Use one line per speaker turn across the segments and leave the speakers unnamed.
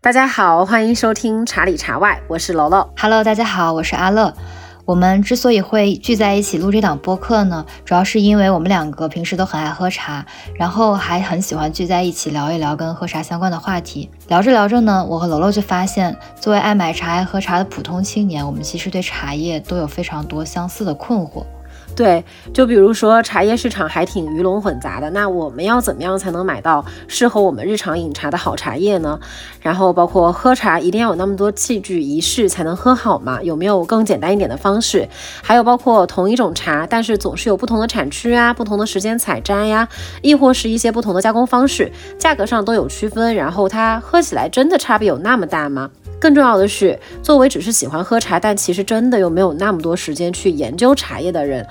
大家好，欢迎收听茶里茶外，我是楼楼。
Hello，大家好，我是阿乐。我们之所以会聚在一起录这档播客呢，主要是因为我们两个平时都很爱喝茶，然后还很喜欢聚在一起聊一聊跟喝茶相关的话题。聊着聊着呢，我和楼楼就发现，作为爱买茶、爱喝茶的普通青年，我们其实对茶叶都有非常多相似的困惑。
对，就比如说茶叶市场还挺鱼龙混杂的，那我们要怎么样才能买到适合我们日常饮茶的好茶叶呢？然后包括喝茶一定要有那么多器具仪式才能喝好吗？有没有更简单一点的方式？还有包括同一种茶，但是总是有不同的产区啊，不同的时间采摘呀，亦或是一些不同的加工方式，价格上都有区分，然后它喝起来真的差别有那么大吗？更重要的是，作为只是喜欢喝茶，但其实真的又没有那么多时间去研究茶叶的人，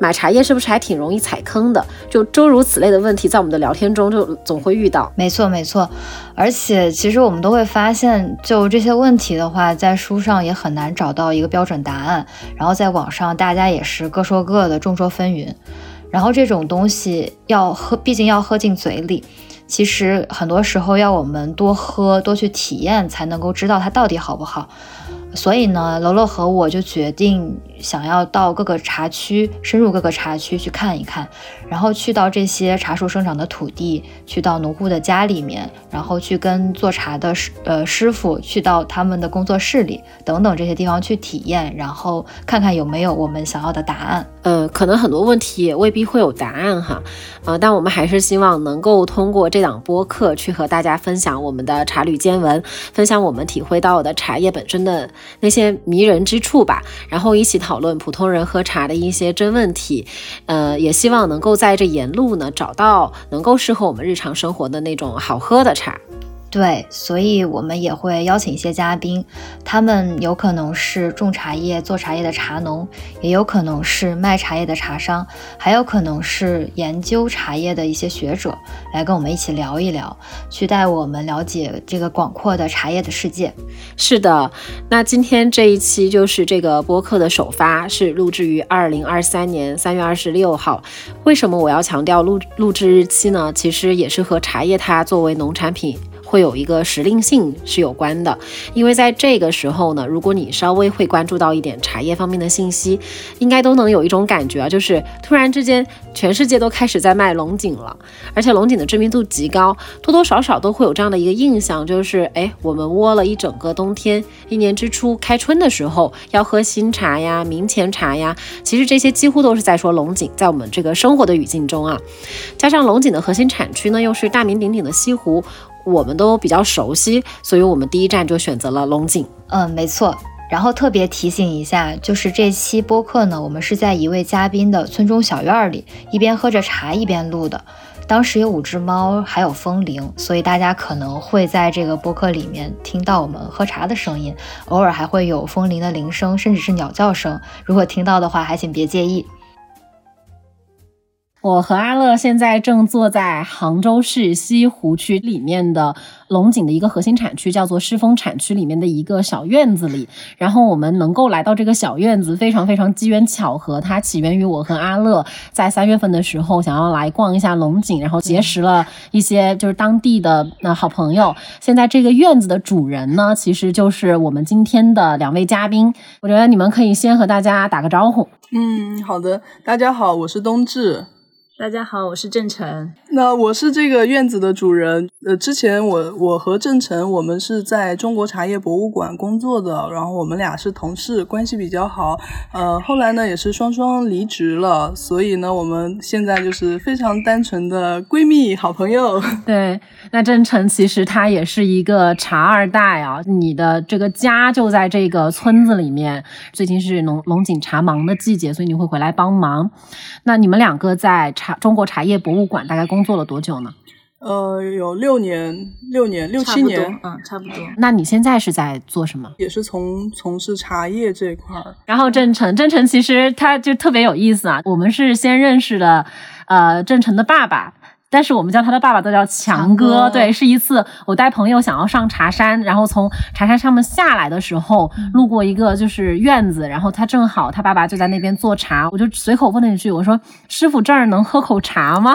买茶叶是不是还挺容易踩坑的？就诸如此类的问题，在我们的聊天中就总会遇到。
没错，没错。而且其实我们都会发现，就这些问题的话，在书上也很难找到一个标准答案，然后在网上大家也是各说各的，众说纷纭。然后这种东西要喝，毕竟要喝进嘴里。其实很多时候要我们多喝多去体验，才能够知道它到底好不好。所以呢，楼楼和我就决定想要到各个茶区，深入各个茶区去看一看，然后去到这些茶树生长的土地，去到农户的家里面，然后去跟做茶的师呃师傅，去到他们的工作室里等等这些地方去体验，然后看看有没有我们想要的答案。
呃，可能很多问题也未必会有答案哈，呃，但我们还是希望能够通过这档播客去和大家分享我们的茶旅见闻，分享我们体会到的茶叶本身的。那些迷人之处吧，然后一起讨讨论普通人喝茶的一些真问题，呃，也希望能够在这沿路呢找到能够适合我们日常生活的那种好喝的茶。
对，所以我们也会邀请一些嘉宾，他们有可能是种茶叶、做茶叶的茶农，也有可能是卖茶叶的茶商，还有可能是研究茶叶的一些学者，来跟我们一起聊一聊，去带我们了解这个广阔的茶叶的世界。
是的，那今天这一期就是这个播客的首发，是录制于二零二三年三月二十六号。为什么我要强调录录制日期呢？其实也是和茶叶它作为农产品。会有一个时令性是有关的，因为在这个时候呢，如果你稍微会关注到一点茶叶方面的信息，应该都能有一种感觉啊，就是突然之间全世界都开始在卖龙井了，而且龙井的知名度极高，多多少少都会有这样的一个印象，就是哎，我们窝了一整个冬天，一年之初开春的时候要喝新茶呀、明前茶呀，其实这些几乎都是在说龙井，在我们这个生活的语境中啊，加上龙井的核心产区呢，又是大名鼎鼎的西湖。我们都比较熟悉，所以我们第一站就选择了龙井。
嗯，没错。然后特别提醒一下，就是这期播客呢，我们是在一位嘉宾的村中小院里，一边喝着茶一边录的。当时有五只猫，还有风铃，所以大家可能会在这个播客里面听到我们喝茶的声音，偶尔还会有风铃的铃声，甚至是鸟叫声。如果听到的话，还请别介意。
我和阿乐现在正坐在杭州市西湖区里面的龙井的一个核心产区，叫做狮峰产区里面的一个小院子里。然后我们能够来到这个小院子，非常非常机缘巧合。它起源于我和阿乐在三月份的时候想要来逛一下龙井，然后结识了一些就是当地的那好朋友。现在这个院子的主人呢，其实就是我们今天的两位嘉宾。我觉得你们可以先和大家打个招呼。
嗯，好的，大家好，我是冬至。
大家好，我是郑晨。
那我是这个院子的主人。呃，之前我我和郑晨，我们是在中国茶叶博物馆工作的，然后我们俩是同事，关系比较好。呃，后来呢，也是双双离职了，所以呢，我们现在就是非常单纯的闺蜜、好朋友。
对，那郑晨其实他也是一个茶二代啊，你的这个家就在这个村子里面。最近是龙龙井茶忙的季节，所以你会回来帮忙。那你们两个在茶。中国茶叶博物馆大概工作了多久呢？
呃，有六年，六年，六七年，
嗯，差不多。
那你现在是在做什么？
也是从从事茶叶这一块儿。
然后郑成，郑成其实他就特别有意思啊。我们是先认识了，呃，郑成的爸爸。但是我们叫他的爸爸都叫强哥。对，是一次我带朋友想要上茶山，然后从茶山上面下来的时候，路过一个就是院子，然后他正好他爸爸就在那边做茶，我就随口问了一句，我说：“师傅，这儿能喝口茶吗？”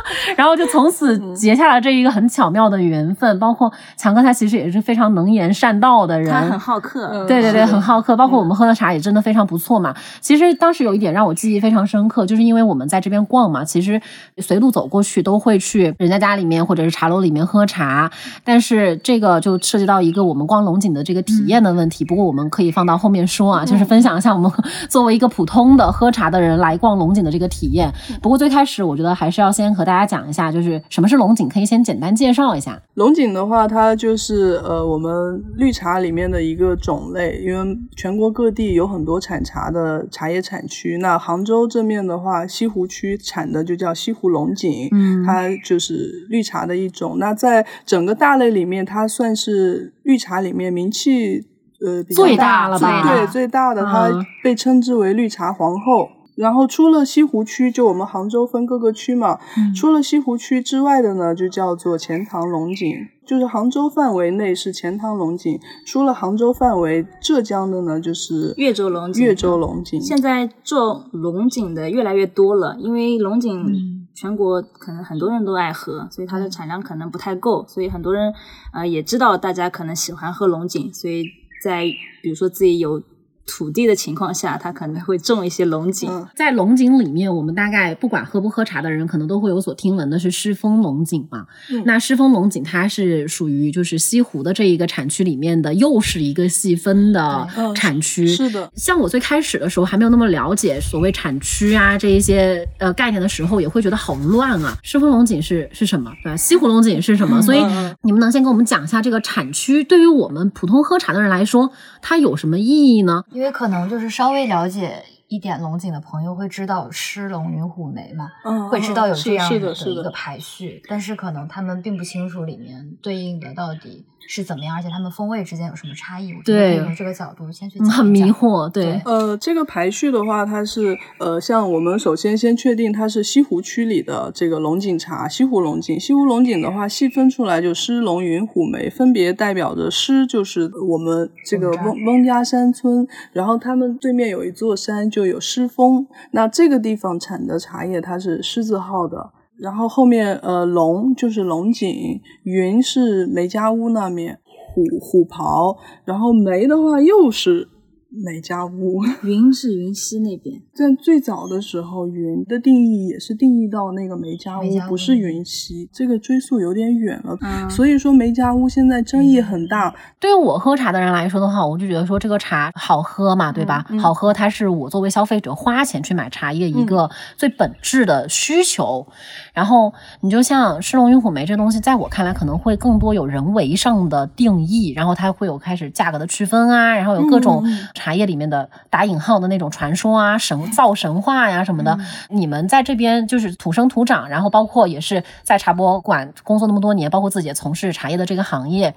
然后就从此结下了这一个很巧妙的缘分。包括强哥，他其实也是非常能言善道的人，他
很好客。
对对对，很好客。包括我们喝的茶也真的非常不错嘛。其实当时有一点让我记忆非常深刻，就是因为我们在这边逛嘛，其实随路走过去都会去人家家里面或者是茶楼里面喝茶。但是这个就涉及到一个我们逛龙井的这个体验的问题。不过我们可以放到后面说啊，就是分享一下我们 作为一个普通的喝茶的人来逛龙井的这个体验。不过最开始我觉得还是要先和大家讲一下，就是什么是龙井，可以先简单介绍一下。
龙井的话，它就是呃我们绿茶里面的一个种类，因为全国各地有很多产茶的茶叶产区。那杭州这面的话，西湖区产的就叫西湖龙井，嗯，它就是绿茶的一种。那在整个大类里面，它算是绿茶里面名气呃
最大了吧？
对，最大的，它被称之为绿茶皇后。然后出了西湖区，就我们杭州分各个区嘛。出了西湖区之外的呢，就叫做钱塘龙井。就是杭州范围内是钱塘龙井，除了杭州范围，浙江的呢就是
越州龙井。
越州龙井。
现在做龙井的越来越多了，因为龙井全国可能很多人都爱喝，所以它的产量可能不太够，所以很多人呃也知道大家可能喜欢喝龙井，所以在比如说自己有。土地的情况下，它可能会种一些龙井。
在龙井里面，我们大概不管喝不喝茶的人，可能都会有所听闻的是狮峰龙井嘛。那狮峰龙井它是属于就是西湖的这一个产区里面的，又是一个细分的产区。
是的，
像我最开始的时候还没有那么了解所谓产区啊这一些呃概念的时候，也会觉得好乱啊。狮峰龙井是是什么？对吧？西湖龙井是什么？所以你们能先跟我们讲一下这个产区对于我们普通喝茶的人来说，它有什么意义呢？
因为可能就是稍微了解一点龙井的朋友会知道狮龙云虎梅嘛，嗯，会知道有这样的一个排序，但是可能他们并不清楚里面对应的到底。是怎么样？而且它们风味之间有什么差异？对，从这个角度先去
很迷惑。对，
呃，这个排序的话，它是呃，像我们首先先确定它是西湖区里的这个龙井茶，西湖龙井。西湖龙井的话，细分出来就狮、龙、云、虎、梅，分别代表着狮就是我们这个翁翁家山村，然后他们对面有一座山就有狮峰，那这个地方产的茶叶它是狮子号的。然后后面呃龙就是龙井，云是梅家坞那面，虎虎袍，然后梅的话又是。梅家坞，
云是云溪那边。
在最早的时候，云的定义也是定义到那个梅家坞，不是云溪。这个追溯有点远了，所以说梅家坞现在争议很大。
对于我喝茶的人来说的话，我就觉得说这个茶好喝嘛，对吧？好喝，它是我作为消费者花钱去买茶叶一个最本质的需求。然后你就像狮龙云虎梅这东西，在我看来可能会更多有人为上的定义，然后它会有开始价格的区分啊，然后有各种。茶叶里面的打引号的那种传说啊、神造神话呀什么的，你们在这边就是土生土长，然后包括也是在茶博馆工作那么多年，包括自己也从事茶叶的这个行业，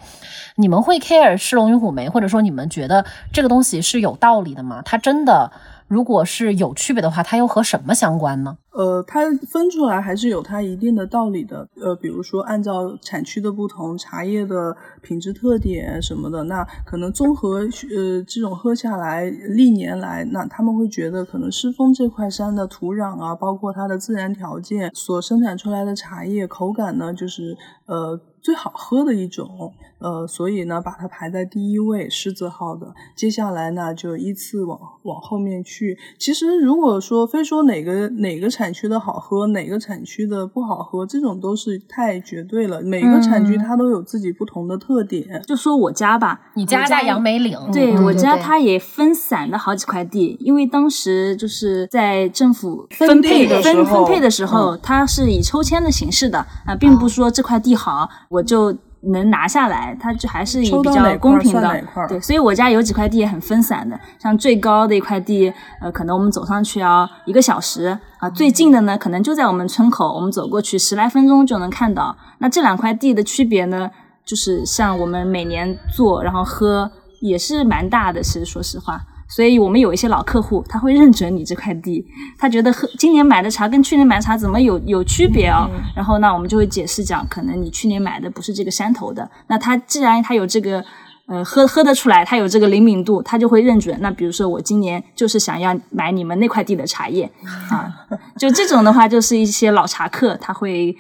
你们会 care 狮龙与虎梅，或者说你们觉得这个东西是有道理的吗？它真的？如果是有区别的话，它又和什么相关呢？
呃，它分出来还是有它一定的道理的。呃，比如说按照产区的不同，茶叶的品质特点什么的，那可能综合呃这种喝下来，历年来，那他们会觉得可能狮峰这块山的土壤啊，包括它的自然条件所生产出来的茶叶口感呢，就是呃。最好喝的一种，呃，所以呢，把它排在第一位，狮子号的。接下来呢，就依次往往后面去。其实，如果说非说哪个哪个产区的好喝，哪个产区的不好喝，这种都是太绝对了。每个产区它都有自己不同的特点。
就说我家吧，
你家在杨梅岭，
对我家它也分散了好几块地，因为当时就是在政府分配分分配的时候，它是以抽签的形式的啊，并不说这块地好。我就能拿下来，它就还是以比较公平的，对，所以我家有几块地也很分散的，像最高的一块地，呃，可能我们走上去要一个小时啊，最近的呢，可能就在我们村口，我们走过去十来分钟就能看到。那这两块地的区别呢，就是像我们每年做然后喝也是蛮大的，其实说实话。所以我们有一些老客户，他会认准你这块地，他觉得喝今年买的茶跟去年买的茶怎么有有区别啊？然后那我们就会解释讲，可能你去年买的不是这个山头的，那他既然他有这个。呃，喝喝得出来，他有这个灵敏度，他就会认准。那比如说，我今年就是想要买你们那块地的茶叶 啊，就这种的话，就是一些老茶客，他会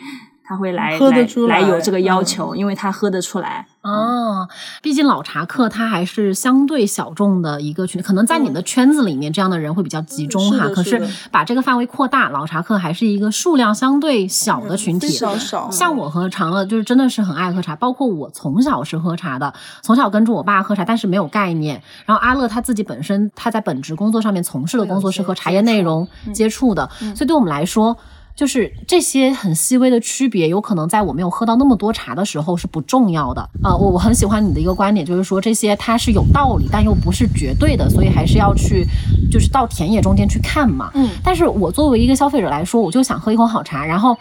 他会来来来有这个要求，因为他喝得出来。
哦，毕竟老茶客他还是相对小众的一个群，可能在你的圈子里面，这样的人会比较集中哈。可是把这个范围扩大，老茶客还是一个数量相对小的群体。像我和长乐，就是真的是很爱喝茶，包括我从小是喝茶的，从小跟着我爸喝茶，但是没有概念。然后阿乐他自己本身他在本职工作上面从事的工作是和茶叶内容接触的，所以对我们来说。就是这些很细微的区别，有可能在我没有喝到那么多茶的时候是不重要的。啊，我我很喜欢你的一个观点，就是说这些它是有道理，但又不是绝对的，所以还是要去，就是到田野中间去看嘛。嗯。但是我作为一个消费者来说，我就想喝一口好茶，然后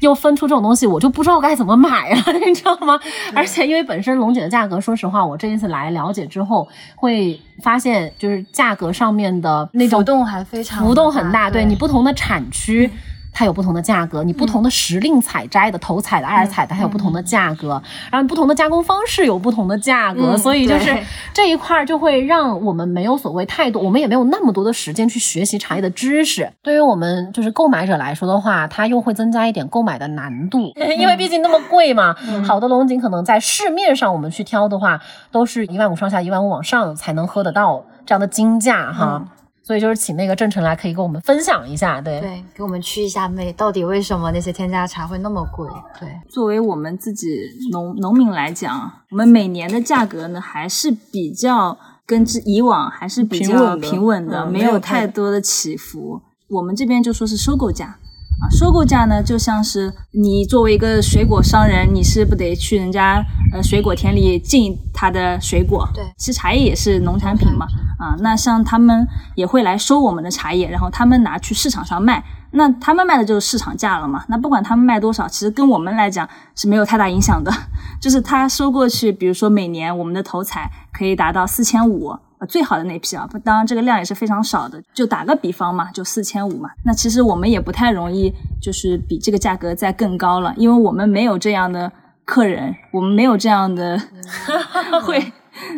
又分出这种东西，我就不知道该怎么买了，你知道吗？而且因为本身龙井的价格，说实话，我这一次来了解之后，会发现就是价格上面的那种
浮动还非常
浮动很大。对你不同的产区。它有不同的价格，你不同的时令采摘的、头采的、二采的，还有不同的价格。然后不同的加工方式有不同的价格，所以就是这一块就会让我们没有所谓太多，我们也没有那么多的时间去学习茶叶的知识。对于我们就是购买者来说的话，它又会增加一点购买的难度，因为毕竟那么贵嘛。好的龙井可能在市面上我们去挑的话，都是一万五上下、一万五往上才能喝得到这样的金价哈。所以就是请那个郑晨来，可以跟我们分享一下，对
对，给我们驱一下魅，到底为什么那些添加茶会那么贵？对，
作为我们自己农农民来讲，我们每年的价格呢还是比较跟之以往还是比较平稳的，没有太多的起伏。我们这边就说是收购价。啊，收购价呢，就像是你作为一个水果商人，你是不得去人家呃水果田里进他的水果。
对，
其实茶叶也是农产品嘛。啊，那像他们也会来收我们的茶叶，然后他们拿去市场上卖，那他们卖的就是市场价了嘛。那不管他们卖多少，其实跟我们来讲是没有太大影响的。就是他收过去，比如说每年我们的头采可以达到四千五。呃，最好的那批啊，当然这个量也是非常少的。就打个比方嘛，就四千五嘛。那其实我们也不太容易，就是比这个价格再更高了，因为我们没有这样的客人，我们没有这样的 会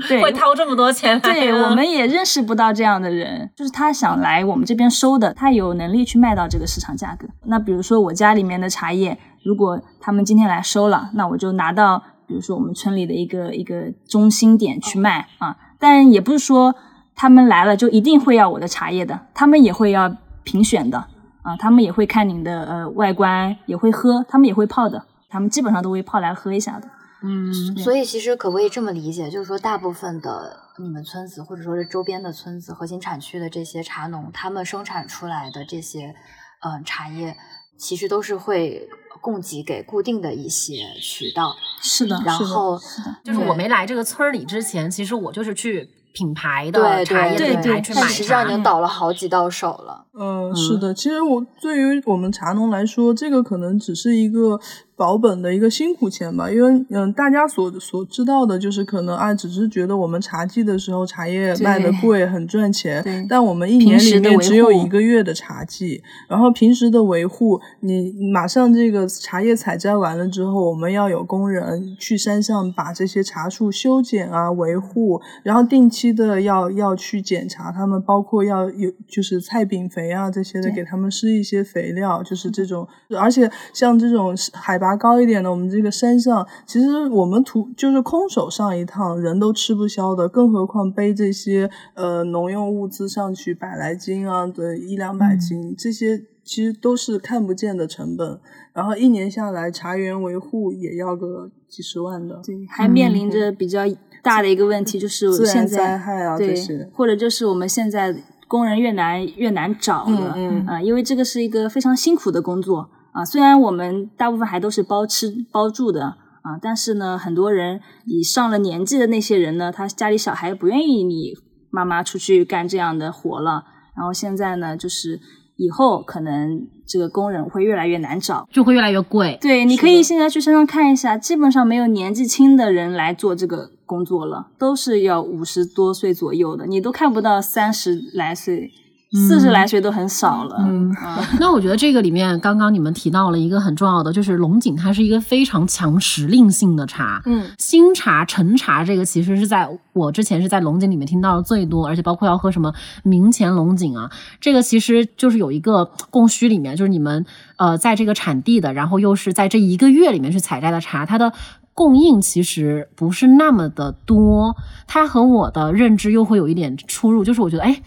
对
会掏这么多钱。
对，我们也认识不到这样的人，就是他想来我们这边收的，他有能力去卖到这个市场价格。那比如说我家里面的茶叶，如果他们今天来收了，那我就拿到，比如说我们村里的一个一个中心点去卖啊。但也不是说他们来了就一定会要我的茶叶的，他们也会要评选的啊，他们也会看你的呃外观，也会喝，他们也会泡的，他们基本上都会泡来喝一下的。
嗯，所以其实可不可以这么理解，就是说大部分的你们村子或者说是周边的村子核心产区的这些茶农，他们生产出来的这些嗯茶叶，其实都是会供给给固定的一些渠道。
是的，
然后
就是我没来这个村里之前，其实我就是去品牌的茶叶品牌去买茶，
实际上已经倒了好几道手了。
嗯，是的，其实我对于我们茶农来说，这个可能只是一个。保本的一个辛苦钱吧，因为嗯，大家所所知道的就是可能啊，只是觉得我们茶季的时候茶叶卖的贵，很赚钱。但我们一年里面只有一个月的茶季，然后平时的维护，你马上这个茶叶采摘完了之后，我们要有工人去山上把这些茶树修剪啊、维护，然后定期的要要去检查它们，包括要有就是菜饼肥啊这些的，给他们施一些肥料，就是这种。而且像这种海拔。高一点的，我们这个山上，其实我们土就是空手上一趟，人都吃不消的，更何况背这些呃农用物资上去，百来斤啊，对，一两百斤，这些其实都是看不见的成本。然后一年下来，茶园维护也要个几十万的，
对，还面临着比较大的一个问题，就是现在
灾害啊，
对，或者就是我们现在工人越难越难找了，嗯啊，因为这个是一个非常辛苦的工作。啊，虽然我们大部分还都是包吃包住的啊，但是呢，很多人以上了年纪的那些人呢，他家里小孩不愿意你妈妈出去干这样的活了，然后现在呢，就是。以后可能这个工人会越来越难找，
就会越来越贵。
对，你可以现在去山上看一下，基本上没有年纪轻的人来做这个工作了，都是要五十多岁左右的，你都看不到三十来岁。四十来岁都很少了。嗯，
那我觉得这个里面，刚刚你们提到了一个很重要的，就是龙井，它是一个非常强时令性的茶。
嗯，
新茶、陈茶，这个其实是在我之前是在龙井里面听到的最多，而且包括要喝什么明前龙井啊，这个其实就是有一个供需里面，就是你们呃在这个产地的，然后又是在这一个月里面去采摘的茶，它的供应其实不是那么的多，它和我的认知又会有一点出入，就是我觉得哎。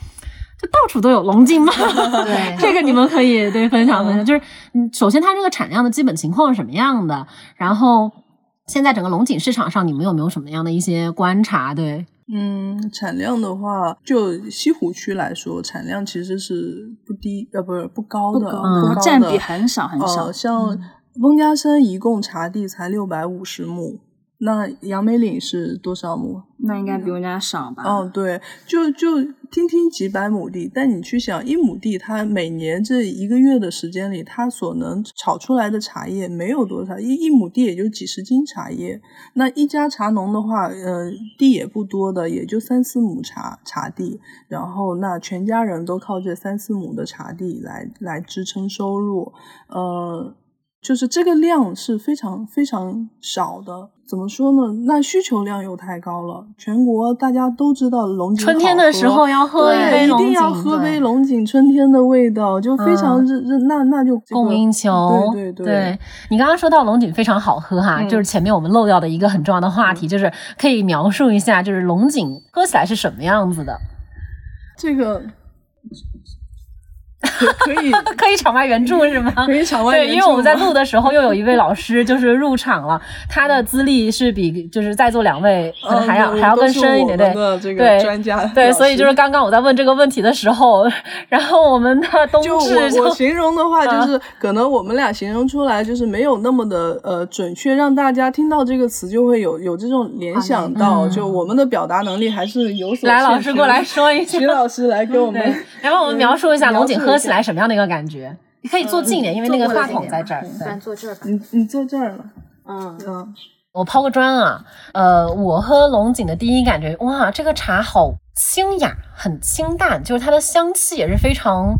就到处都有龙井嘛？
对，
这个你们可以对分享分享。就是，嗯，首先它这个产量的基本情况是什么样的？然后现在整个龙井市场上，你们有没有什么样的一些观察？对，
嗯，产量的话，就西湖区来说，产量其实是不低，呃，不是不高的，
占比很少很少。
像翁家山一共茶地才六百五十亩。那杨梅岭是多少亩？
那应该比我家少吧？
哦，对，就就听听几百亩地，但你去想，一亩地它每年这一个月的时间里，它所能炒出来的茶叶没有多少，一一亩地也就几十斤茶叶。那一家茶农的话，呃，地也不多的，也就三四亩茶茶地，然后那全家人都靠这三四亩的茶地来来支撑收入，呃。就是这个量是非常非常少的，怎么说呢？那需求量又太高了。全国大家都知道龙井
春天的时候要喝一杯
龙井，一定要喝杯龙井，春天的味道就非常热热，那那就
供应求。
对对
对，你刚刚说到龙井非常好喝哈，就是前面我们漏掉的一个很重要的话题，就是可以描述一下，就是龙井喝起来是什么样子的？
这个。可以
可以场外援助是吗？
可以场外
援助。对，因为我们在录的时候，又有一位老师就是入场了，他的资历是比就是在座两位 还要还要更深一点，对
对专家
对，所以就是刚刚我在问这个问题的时候，然后我们的冬至
就我形容的话，就是可能我们俩形容出来就是没有那么的呃准确，让大家听到这个词就会有有这种联想到，就我们的表达能力还是有所
来。老师过来说一句，
徐老师来给我们，
然后我们描述一下龙井喝。起来什么样的一个感觉？你可以坐近一点，因为那个话筒在这儿。
咱坐这儿吧。
你你坐这儿了。
嗯
嗯。
我抛个砖啊，呃，我喝龙井的第一感觉，哇，这个茶好清雅，很清淡，就是它的香气也是非常，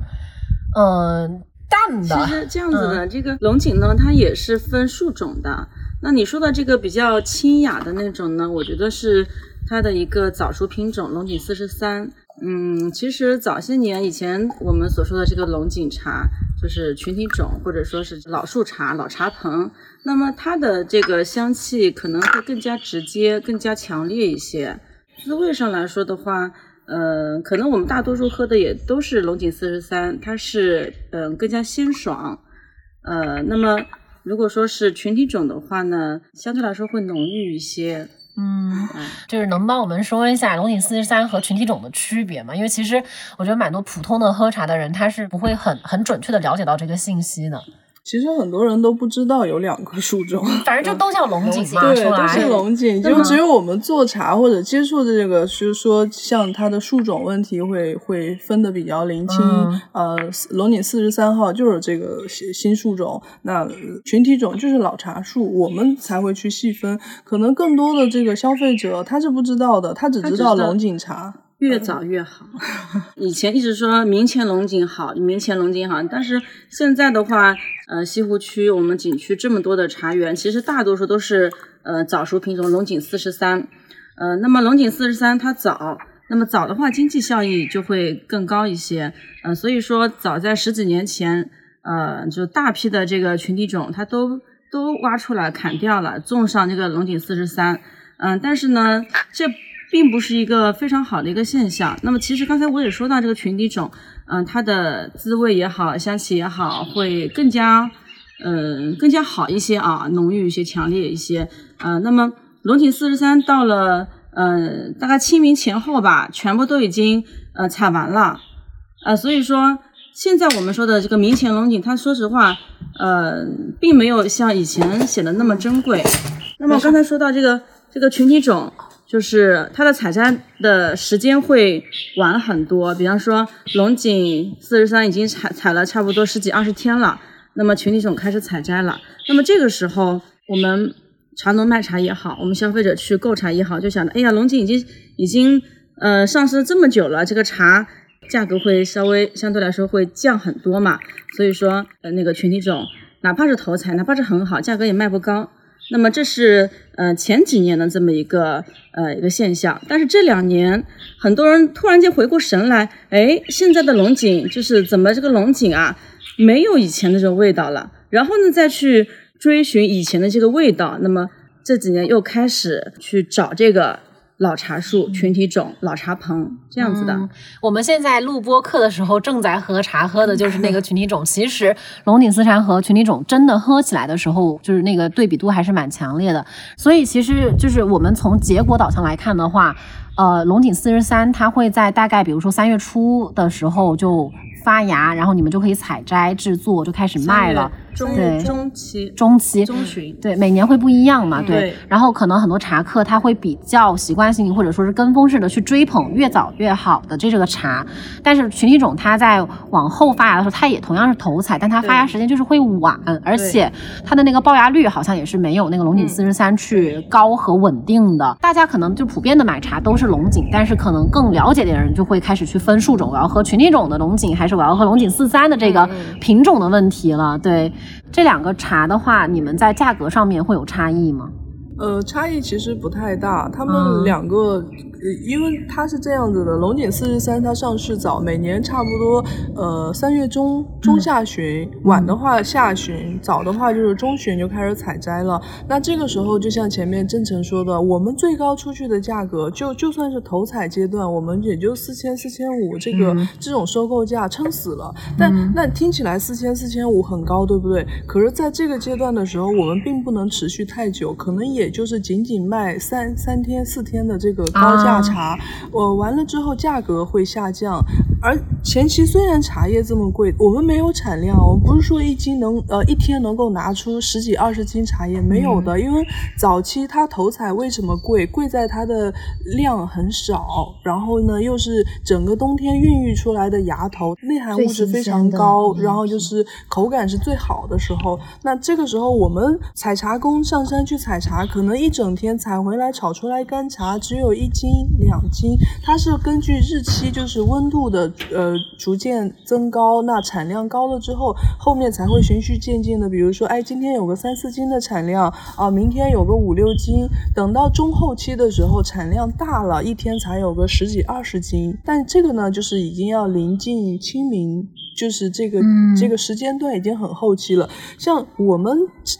嗯，淡的。
其实这样子的，这个龙井呢，它也是分树种的。那你说的这个比较清雅的那种呢，我觉得是它的一个早熟品种龙井四十三。嗯，其实早些年以前我们所说的这个龙井茶，就是群体种或者说是老树茶、老茶棚，那么它的这个香气可能会更加直接、更加强烈一些。滋味上来说的话，呃，可能我们大多数喝的也都是龙井四十三，它是嗯更加鲜爽。呃，那么如果说是群体种的话呢，相对来说会浓郁一些。
嗯，就是能帮我们说一下龙井四十三和群体种的区别吗？因为其实我觉得蛮多普通的喝茶的人，他是不会很很准确的了解到这个信息的。
其实很多人都不知道有两个树种，
反正就都叫龙井嘛，
对，都是龙井。就只有我们做茶或者接触的这个，就是说像它的树种问题会会分的比较零清。呃，龙井四十三号就是这个新新树种，那群体种就是老茶树，我们才会去细分。可能更多的这个消费者他是不知道的，他只知道龙井茶。
越早越好。以前一直说明前龙井好，明前龙井好，但是现在的话，呃，西湖区我们景区这么多的茶园，其实大多数都是呃早熟品种龙井四十三。呃，那么龙井四十三它早，那么早的话经济效益就会更高一些。呃，所以说早在十几年前，呃，就大批的这个群体种它都都挖出来砍掉了，种上这个龙井四十三。嗯，但是呢，这。并不是一个非常好的一个现象。那么，其实刚才我也说到这个群体种，嗯，它的滋味也好，香气也好，会更加，嗯，更加好一些啊，浓郁一些，强烈一些。呃，那么龙井四十三到了，嗯，大概清明前后吧，全部都已经呃采完了。呃，所以说现在我们说的这个明前龙井，它说实话，呃，并没有像以前显得那么珍贵。那么刚才说到这个这个群体种。就是它的采摘的时间会晚很多。比方说，龙井四十三已经采采了差不多十几二十天了，那么群体种开始采摘了。那么这个时候，我们茶农卖茶也好，我们消费者去购茶也好，就想着，哎呀，龙井已经已经呃上市这么久了，这个茶价格会稍微相对来说会降很多嘛。所以说，呃，那个群体种哪怕是头采，哪怕是很好，价格也卖不高。那么这是呃前几年的这么一个呃一个现象，但是这两年很多人突然间回过神来，哎，现在的龙井就是怎么这个龙井啊没有以前的这种味道了，然后呢再去追寻以前的这个味道，那么这几年又开始去找这个。老茶树群体种、老茶棚这样子的。
我们现在录播课的时候正在喝茶，喝的就是那个群体种。其实龙井私茶和群体种真的喝起来的时候，就是那个对比度还是蛮强烈的。所以其实就是我们从结果导向来看的话，呃，龙井四十三它会在大概比如说三月初的时候就发芽，然后你们就可以采摘制作，就开始卖了。
对，中期、
中期、
中旬，
对，每年会不一样嘛，对。然后可能很多茶客他会比较习惯性或者说是跟风式的去追捧越早越好的这个茶，但是群体种它在往后发芽的时候，它也同样是头采，但它发芽时间就是会晚，而且它的那个爆芽率好像也是没有那个龙井四十三去高和稳定的。大家可能就普遍的买茶都是龙井，但是可能更了解的人就会开始去分树种，我要喝群体种的龙井，还是我要喝龙井四三的这个品种的问题了，对。这两个茶的话，你们在价格上面会有差异吗？
呃，差异其实不太大，他们两个。因为它是这样子的，龙井四十三它上市早，每年差不多呃三月中中下旬，晚的话下旬，早的话就是中旬就开始采摘了。那这个时候就像前面郑成说的，我们最高出去的价格，就就算是头采阶段，我们也就四千四千五这个这种收购价撑死了。但那听起来四千四千五很高，对不对？可是在这个阶段的时候，我们并不能持续太久，可能也就是仅仅卖三三天四天的这个高价。茶，我完了之后价格会下降，而前期虽然茶叶这么贵，我们没有产量，我们不是说一斤能呃一天能够拿出十几二十斤茶叶，没有的，因为早期它头采为什么贵？贵在它的量很少，然后呢又是整个冬天孕育出来的芽头，内含物质非常高，然后就是口感是最好的时候。那这个时候我们采茶工上山去采茶，可能一整天采回来炒出来干茶只有一斤。两斤，它是根据日期，就是温度的呃逐渐增高，那产量高了之后，后面才会循序渐进的。比如说，哎，今天有个三四斤的产量啊，明天有个五六斤，等到中后期的时候，产量大了，一天才有个十几二十斤。但这个呢，就是已经要临近清明。就是这个这个时间段已经很后期了，像我们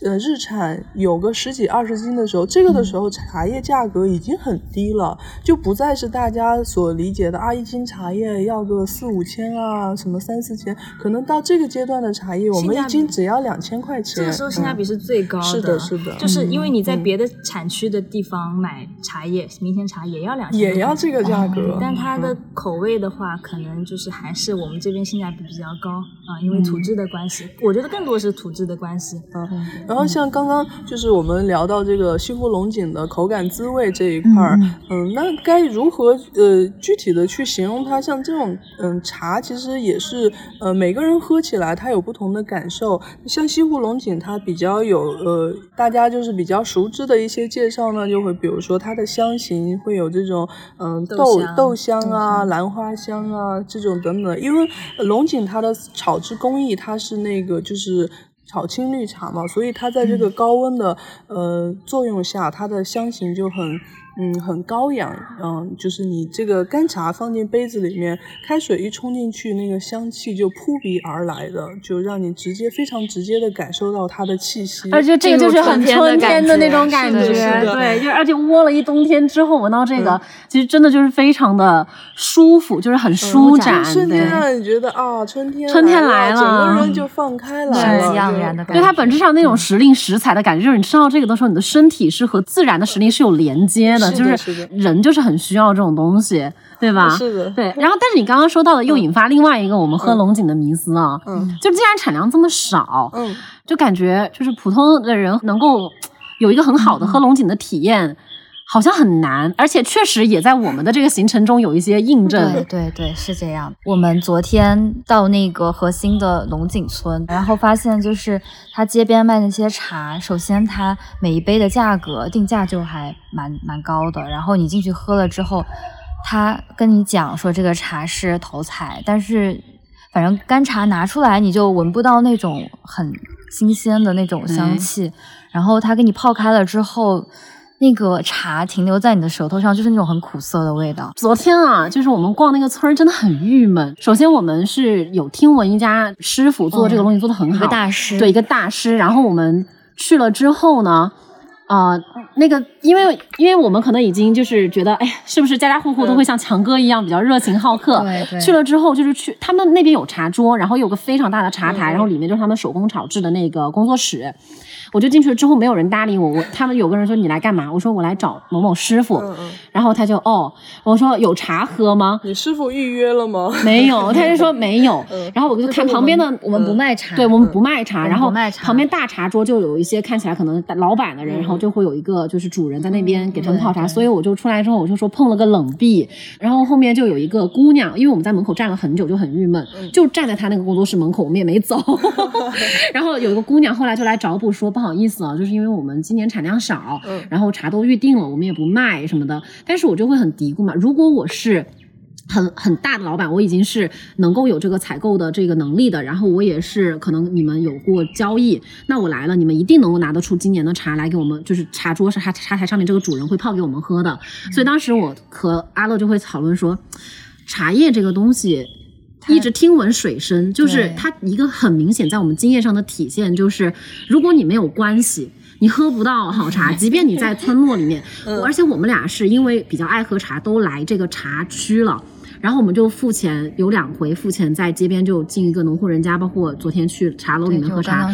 呃日产有个十几二十斤的时候，这个的时候茶叶价格已经很低了，就不再是大家所理解的啊一斤茶叶要个四五千啊，什么三四千，可能到这个阶段的茶叶，我们一斤只要两千块钱。
这个时候性价比是最高的，
是的，是的，
就是因为你在别的产区的地方买茶叶，明天茶也要两千，
也要这个价格，
但它的口味的话，可能就是还是我们这边性价比比较。比较高啊，因为土质的关系，我觉得更多是土质的关系。
嗯，然后像刚刚就是我们聊到这个西湖龙井的口感滋味这一块儿，嗯，那该如何呃具体的去形容它？像这种嗯茶，其实也是呃每个人喝起来它有不同的感受。像西湖龙井，它比较有呃大家就是比较熟知的一些介绍呢，就会比如说它的香型会有这种嗯豆豆香啊、兰花香啊这种等等，因为龙井它。的炒制工艺，它是那个就是炒青绿茶嘛，所以它在这个高温的呃作用下，它的香型就很。嗯，很高雅，嗯，就是你这个干茶放进杯子里面，开水一冲进去，那个香气就扑鼻而来的，就让你直接非常直接的感受到它的气息。
而且这个就是很春天的那种感觉，
对，
就而且窝了一冬天之后闻到这个，其实真的就是非常的舒服，就是很舒展，
瞬间让你觉得啊，春天
春天来了，
整个人就放开了，
喜洋然的感觉。
对它本质上那种时令食材的感觉，就是你吃到这个的时候，你的身体是和自然的时令是有连接的。就是人就是很需要这种东西，对吧？
是的，
对。然后，但是你刚刚说到的又引发另外一个我们喝龙井的迷思啊，嗯，就既然产量这么少，嗯，就感觉就是普通的人能够有一个很好的喝龙井的体验，好像很难，而且确实也在我们的这个行程中有一些印证。
对对对，是这样。我们昨天到那个核心的龙井村，然后发现就是它街边卖那些茶，首先它每一杯的价格定价就还蛮蛮高的，然后你进去喝了之后，他跟你讲说这个茶是头采，但是反正干茶拿出来你就闻不到那种很新鲜的那种香气，然后他给你泡开了之后。那个茶停留在你的舌头上，就是那种很苦涩的味道。
昨天啊，就是我们逛那个村儿，真的很郁闷。首先，我们是有听闻一家师傅做这个东西做的很好，
一个大师，
对，一个大师。然后我们去了之后呢，啊，那个因为因为我们可能已经就是觉得，哎，是不是家家户户都会像强哥一样比较热情好客？
对，
去了之后就是去他们那边有茶桌，然后有个非常大的茶台，然后里面就是他们手工炒制的那个工作室。我就进去了之后，没有人搭理我。我他们有个人说你来干嘛？我说我来找某某师傅。嗯嗯。然后他就哦，我说有茶喝吗？
你师傅预约了吗？
没有，他就说没有。然后我就看旁边的，
我们不卖茶。
对我们不卖茶。然后。旁边大茶桌就有一些看起来可能老板的人，然后就会有一个就是主人在那边给他们泡茶。所以我就出来之后，我就说碰了个冷壁。然后后面就有一个姑娘，因为我们在门口站了很久，就很郁闷，就站在他那个工作室门口，我们也没走。然后有一个姑娘后来就来找补说不好意思啊，就是。因为我们今年产量少，然后茶都预定了，我们也不卖什么的。但是我就会很嘀咕嘛，如果我是很很大的老板，我已经是能够有这个采购的这个能力的，然后我也是可能你们有过交易，那我来了，你们一定能够拿得出今年的茶来给我们，就是茶桌是茶茶台上面这个主人会泡给我们喝的。所以当时我和阿乐就会讨论说，茶叶这个东西。一直听闻水深，就是它一个很明显在我们经验上的体现，就是如果你没有关系。你喝不到好茶，即便你在村落里面，而且我们俩是因为比较爱喝茶，都来这个茶区了，然后我们就付钱，有两回付钱在街边就进一个农户人家，包括昨天去茶楼里面喝茶，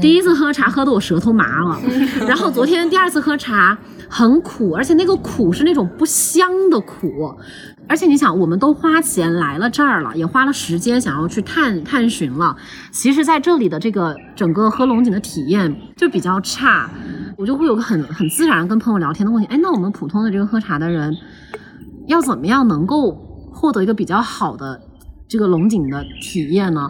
第一次喝茶喝的我舌头麻了，然后昨天第二次喝茶很苦，而且那个苦是那种不香的苦。而且你想，我们都花钱来了这儿了，也花了时间想要去探探寻了。其实，在这里的这个整个喝龙井的体验就比较差，我就会有个很很自然跟朋友聊天的问题：哎，那我们普通的这个喝茶的人，要怎么样能够获得一个比较好的这个龙井的体验呢？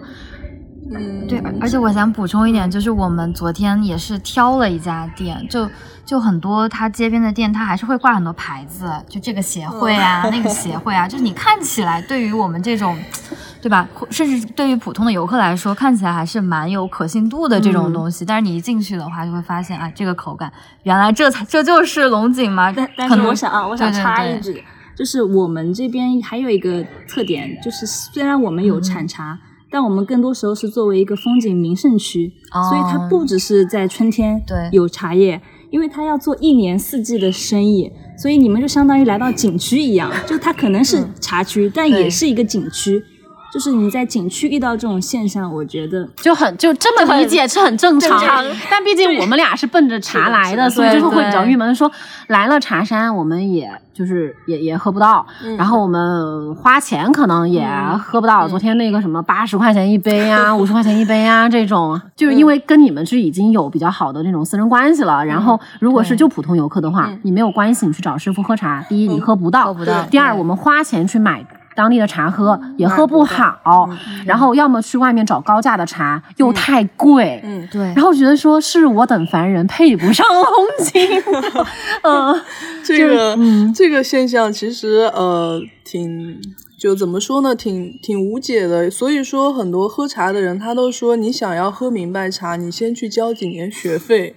嗯，对，而且我想补充一点，就是我们昨天也是挑了一家店，就就很多它街边的店，它还是会挂很多牌子，就这个协会啊，那个协会啊，就是你看起来对于我们这种，对吧？甚至对于普通的游客来说，看起来还是蛮有可信度的这种东西。但是你一进去的话，就会发现啊，这个口感，原来这才这就是龙井吗？
但但是我想啊，我想插一句，就是我们这边还有一个特点，就是虽然我们有产茶。但我们更多时候是作为一个风景名胜区，所以它不只是在春天有茶叶，因为它要做一年四季的生意，所以你们就相当于来到景区一样，就它可能是茶区，但也是一个景区。就是你在景区遇到这种现象，我觉得
就很就这么理解是很正常。但毕竟我们俩是奔着茶来的，所以就是会比较郁闷。说来了茶山，我们也就是也也喝不到，然后我们花钱可能也喝不到。昨天那个什么八十块钱一杯啊，五十块钱一杯啊，这种就是因为跟你们是已经有比较好的那种私人关系了。然后如果是就普通游客的话，你没有关系，你去找师傅喝茶，第一你喝不到，第二我们花钱去买。当地的茶喝也喝不好，然后要么去外面找高价的茶，又太贵。
嗯，对。
然后觉得说是我等凡人配不上龙井。嗯，
这个这个现象其实呃挺就怎么说呢，挺挺无解的。所以说很多喝茶的人他都说，你想要喝明白茶，你先去交几年学费。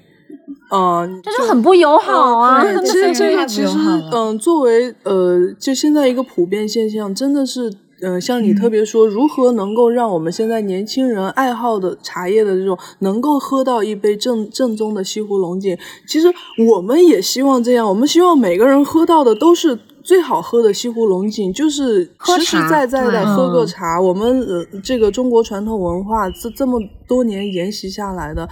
嗯，
这就很不友好啊！
其实这个其实，嗯，作为呃，就现在一个普遍现象，真的是，呃，像你特别说，如何能够让我们现在年轻人爱好的茶叶的这种，能够喝到一杯正正宗的西湖龙井。其实我们也希望这样，我们希望每个人喝到的都是最好喝的西湖龙井，就是实实在在的喝个茶。我们呃，这个中国传统文化这这么多年沿袭下来的。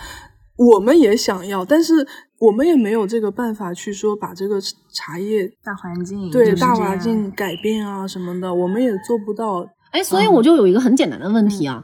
我们也想要，但是我们也没有这个办法去说把这个茶叶
大环境
对大环境改变啊什么的，我们也做不到。
哎，所以我就有一个很简单的问题啊，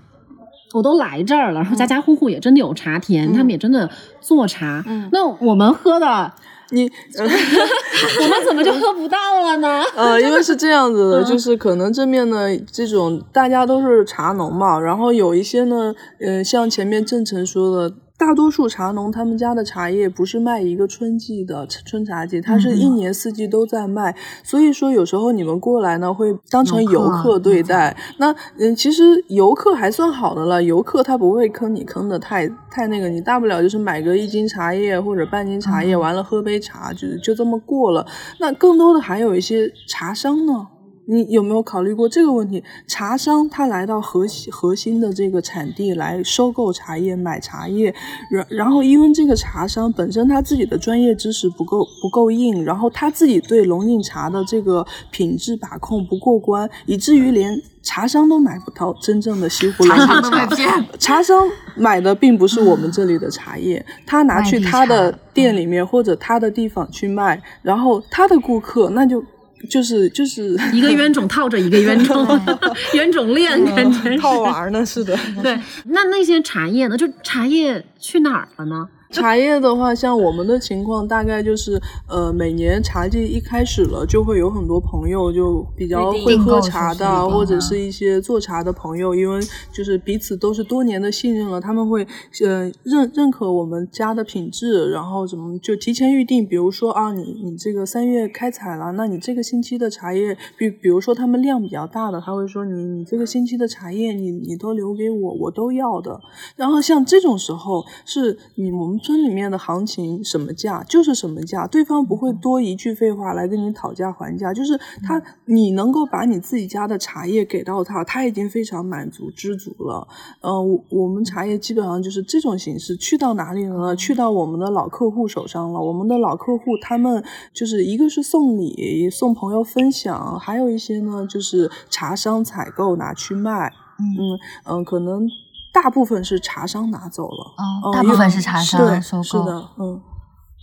我都来这儿了，然后家家户户也真的有茶田，他们也真的做茶。那我们喝的
你
我们怎么就喝不到了呢？
呃，因为是这样子的，就是可能这面呢，这种大家都是茶农嘛，然后有一些呢，呃，像前面郑成说的。大多数茶农他们家的茶叶不是卖一个春季的春茶季，它是一年四季都在卖。所以说有时候你们过来呢，会当成游客对待。那嗯，其实游客还算好的了，游客他不会坑你坑的太太那个，你大不了就是买个一斤茶叶或者半斤茶叶，完了喝杯茶，就就这么过了。那更多的还有一些茶商呢。你有没有考虑过这个问题？茶商他来到核心核心的这个产地来收购茶叶、买茶叶，然然后因为这个茶商本身他自己的专业知识不够不够硬，然后他自己对龙井茶的这个品质把控不过关，以至于连茶商都买不到真正的西湖龙井茶。茶商买的并不是我们这里的茶叶，他拿去他的店里面或者他的地方去卖，然后他的顾客那就。就是就是
一个冤种套着一个冤种，冤种链感觉
套娃呢，是的。
对，那那些茶叶呢？就茶叶去哪儿了呢？
茶叶的话，像我们的情况，大概就是，呃，每年茶季一开始了，就会有很多朋友就比较会喝茶的，或者是一些做茶的朋友，因为就是彼此都是多年的信任了，他们会呃认认可我们家的品质，然后怎么就提前预定，比如说啊，你你这个三月开采了，那你这个星期的茶叶，比比如说他们量比较大的，他会说你你这个星期的茶叶，你你都留给我，我都要的。然后像这种时候，是你我们。村里面的行情什么价就是什么价，对方不会多一句废话来跟你讨价还价，就是他你能够把你自己家的茶叶给到他，他已经非常满足知足了。呃，我们茶叶基本上就是这种形式，去到哪里了呢？去到我们的老客户手上了。我们的老客户他们就是一个是送礼送朋友分享，还有一些呢就是茶商采购拿去卖。嗯嗯，可能。大部分是茶商拿走了，
哦，大部分是茶商收购，
是的，嗯，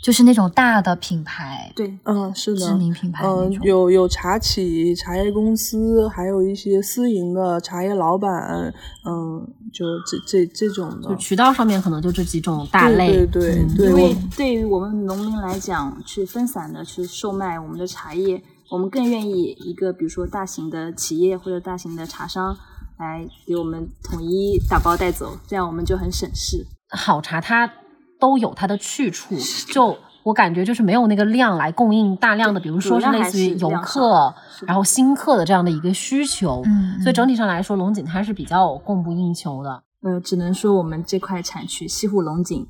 就是那种大的品牌，
对，嗯，是的，
知名品牌，
嗯，有有茶企、茶叶公司，还有一些私营的茶叶老板，嗯，就这这这种的，
就渠道上面可能就这几种大类，
对对对，
因为对于我们农民来讲，去分散的去售卖我们的茶叶，我们更愿意一个比如说大型的企业或者大型的茶商。来给我们统一打包带走，这样我们就很省事。
好茶它都有它的去处，就我感觉就是没有那个量来供应大量的，比如说是类似于游客，然后新客的这样的一个需求。嗯，所以整体上来说，龙井它是比较供不应求的。
呃，只能说我们这块产区西湖龙井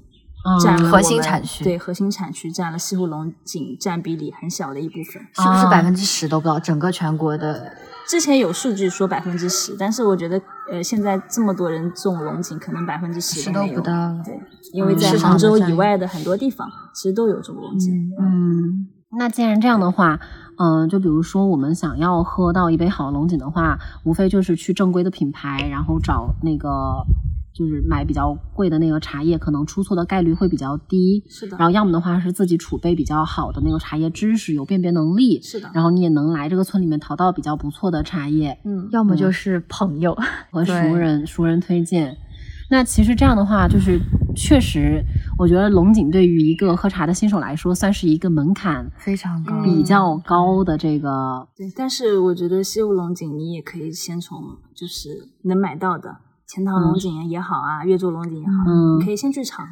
占
核心产区，
对核心产区占了西湖龙井占比里很小的一部分，
是不是百分之十都不到？整个全国的。
之前有数据说百分之十，但是我觉得，呃，现在这么多人种龙井，可能百分之十
都不到。
对，因为在杭州以外的很多地方，其实都有种龙井。
嗯，那既然这样的话，嗯，就比如说我们想要喝到一杯好龙井的话，无非就是去正规的品牌，然后找那个。就是买比较贵的那个茶叶，可能出错的概率会比较低。
是的。
然后要么的话是自己储备比较好的那个茶叶知识，有辨别能力。
是的。
然后你也能来这个村里面淘到比较不错的茶叶。
嗯。要么就是朋友
和熟人，熟人推荐。那其实这样的话，就是确实，我觉得龙井对于一个喝茶的新手来说，算是一个门槛
非常高、
比较高的这个。
对，但是我觉得西湖龙井你也可以先从就是能买到的。钱塘龙井也好啊，越州龙井也好，嗯，可以先去尝，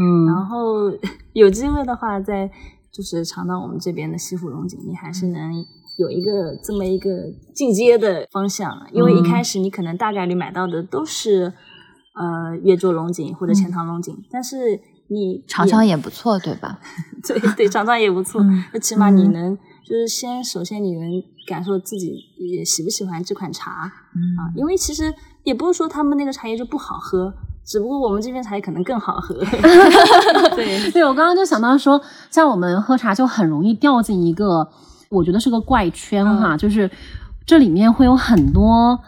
嗯，
然后 有机会的话，再就是尝到我们这边的西湖龙井，你还是能有一个这么一个进阶的方向。因为一开始你可能大概率买到的都是呃越州龙井或者钱塘龙井，但是你
尝尝也不错，对吧？
对 对，尝尝也不错，那起码你能就是先首先你能感受自己也喜不喜欢这款茶啊，因为其实。也不是说他们那个茶叶就不好喝，只不过我们这边茶叶可能更好喝。对，
对我刚刚就想到说，像我们喝茶就很容易掉进一个，我觉得是个怪圈哈，就是这里面会有很多。